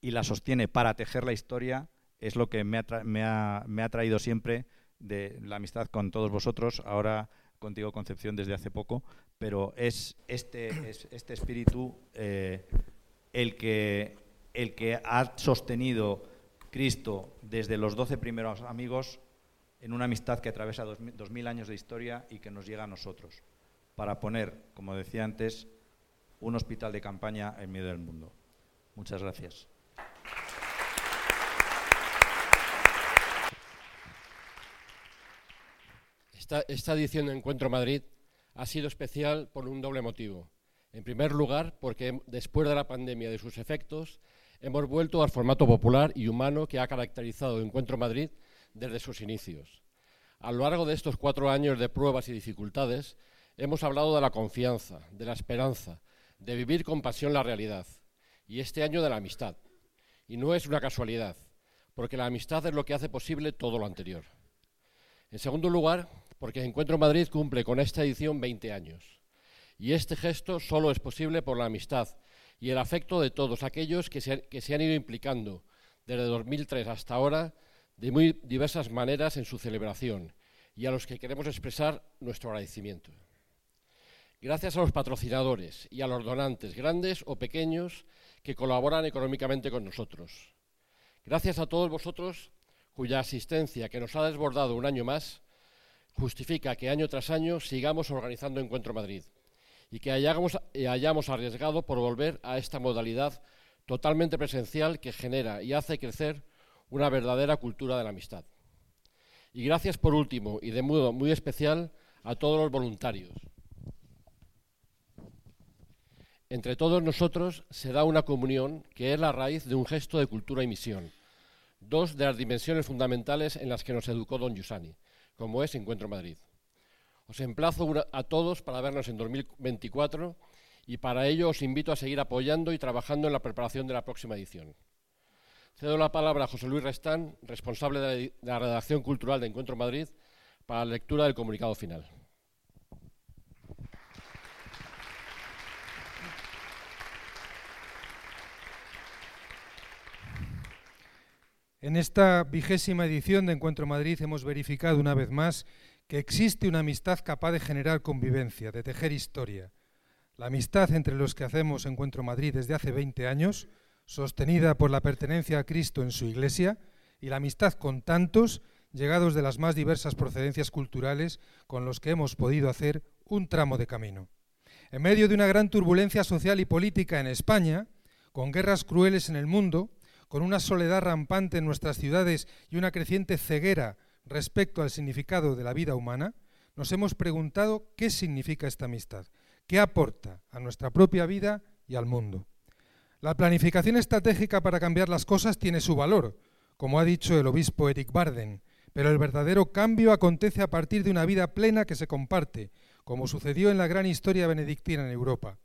y las sostiene para tejer la historia, es lo que me ha, traído siempre de la amistad con todos vosotros, ahora contigo Concepción desde hace poco, pero es este, este espíritu eh, el, que, el que ha sostenido Cristo desde los doce primeros amigos en una amistad que atraviesa dos mil años de historia y que nos llega a nosotros, para poner, como decía antes, un hospital de campaña en medio del mundo. Muchas gracias. Esta, edición de Encuentro Madrid ha sido especial por un doble motivo. En primer lugar, porque después de la pandemia y de sus efectos, hemos vuelto al formato popular y humano que ha caracterizado Encuentro Madrid desde sus inicios. A lo largo de estos cuatro años de pruebas y dificultades, hemos hablado de la confianza, de la esperanza, de vivir con pasión la realidad y este año de la amistad. Y no es una casualidad, porque la amistad es lo que hace posible todo lo anterior. En segundo lugar, porque Encuentro Madrid cumple con esta edición 20 años. Y este gesto solo es posible por la amistad y el afecto de todos aquellos que se, que se han ido implicando desde 2003 hasta ahora de muy diversas maneras en su celebración y a los que queremos expresar nuestro agradecimiento. Gracias a los patrocinadores y a los donantes, grandes o pequeños, que colaboran económicamente con nosotros. Gracias a todos vosotros cuya asistencia, que nos ha desbordado un año más, justifica que año tras año sigamos organizando Encuentro Madrid y que hayamos, hayamos arriesgado por volver a esta modalidad totalmente presencial que genera y hace crecer una verdadera cultura de la amistad. Y gracias por último y de modo muy especial a todos los voluntarios, entre todos nosotros se da una comunión que es la raíz de un gesto de cultura y misión, dos de las dimensiones fundamentales en las que nos educó don Yusani, como es Encuentro Madrid. Os emplazo a todos para vernos en 2024 y para ello os invito a seguir apoyando y trabajando en la preparación de la próxima edición. Cedo la palabra a José Luis Restán, responsable de la redacción cultural de Encuentro Madrid, para la lectura del comunicado final. En esta vigésima edición de Encuentro Madrid hemos verificado una vez más que existe una amistad capaz de generar convivencia, de tejer historia. La amistad entre los que hacemos Encuentro Madrid desde hace 20 años, sostenida por la pertenencia a Cristo en su iglesia, y la amistad con tantos llegados de las más diversas procedencias culturales con los que hemos podido hacer un tramo de camino. En medio de una gran turbulencia social y política en España, con guerras crueles en el mundo, con una soledad rampante en nuestras ciudades y una creciente ceguera respecto al significado de la vida humana, nos hemos preguntado qué significa esta amistad, qué aporta a nuestra propia vida y al mundo. La planificación estratégica para cambiar las cosas tiene su valor, como ha dicho el obispo Eric Barden, pero el verdadero cambio acontece a partir de una vida plena que se comparte, como sucedió en la gran historia benedictina en Europa.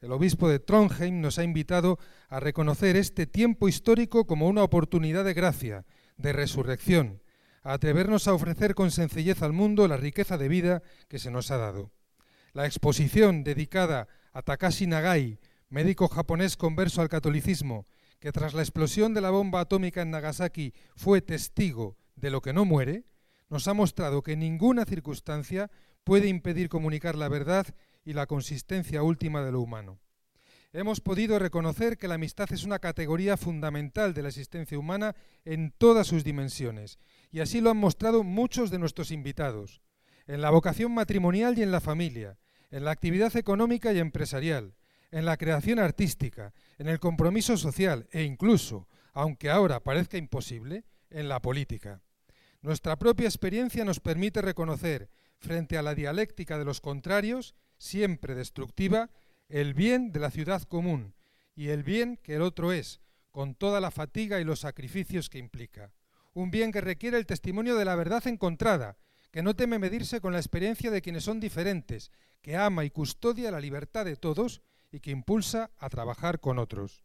El obispo de Trondheim nos ha invitado a reconocer este tiempo histórico como una oportunidad de gracia, de resurrección, a atrevernos a ofrecer con sencillez al mundo la riqueza de vida que se nos ha dado. La exposición dedicada a Takashi Nagai, médico japonés converso al catolicismo, que tras la explosión de la bomba atómica en Nagasaki fue testigo de lo que no muere, nos ha mostrado que ninguna circunstancia puede impedir comunicar la verdad y la consistencia última de lo humano. Hemos podido reconocer que la amistad es una categoría fundamental de la existencia humana en todas sus dimensiones, y así lo han mostrado muchos de nuestros invitados, en la vocación matrimonial y en la familia, en la actividad económica y empresarial, en la creación artística, en el compromiso social e incluso, aunque ahora parezca imposible, en la política. Nuestra propia experiencia nos permite reconocer, frente a la dialéctica de los contrarios, siempre destructiva, el bien de la ciudad común y el bien que el otro es, con toda la fatiga y los sacrificios que implica. Un bien que requiere el testimonio de la verdad encontrada, que no teme medirse con la experiencia de quienes son diferentes, que ama y custodia la libertad de todos y que impulsa a trabajar con otros.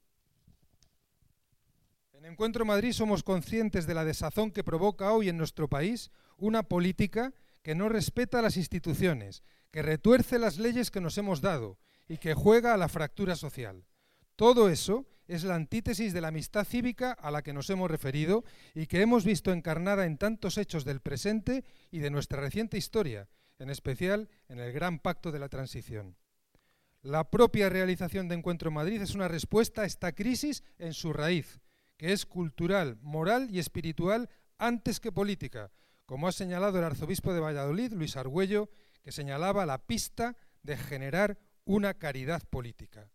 En Encuentro Madrid somos conscientes de la desazón que provoca hoy en nuestro país una política que no respeta las instituciones, que retuerce las leyes que nos hemos dado y que juega a la fractura social. Todo eso es la antítesis de la amistad cívica a la que nos hemos referido y que hemos visto encarnada en tantos hechos del presente y de nuestra reciente historia, en especial en el gran pacto de la transición. La propia realización de Encuentro Madrid es una respuesta a esta crisis en su raíz, que es cultural, moral y espiritual antes que política, como ha señalado el arzobispo de Valladolid, Luis Argüello, que señalaba la pista de generar una caridad política.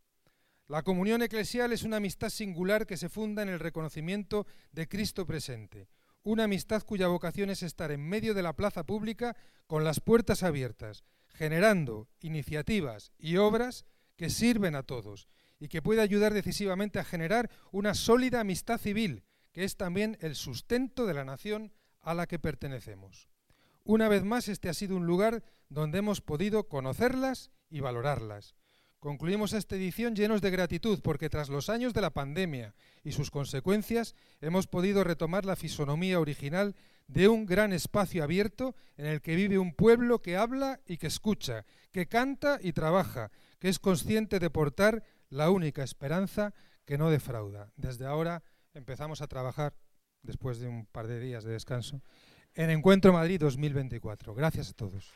La comunión eclesial es una amistad singular que se funda en el reconocimiento de Cristo presente, una amistad cuya vocación es estar en medio de la plaza pública con las puertas abiertas, generando iniciativas y obras que sirven a todos y que puede ayudar decisivamente a generar una sólida amistad civil, que es también el sustento de la nación a la que pertenecemos. Una vez más, este ha sido un lugar donde hemos podido conocerlas y valorarlas. Concluimos esta edición llenos de gratitud porque tras los años de la pandemia y sus consecuencias hemos podido retomar la fisonomía original de un gran espacio abierto en el que vive un pueblo que habla y que escucha, que canta y trabaja, que es consciente de portar la única esperanza que no defrauda. Desde ahora empezamos a trabajar, después de un par de días de descanso, en Encuentro Madrid 2024. Gracias a todos.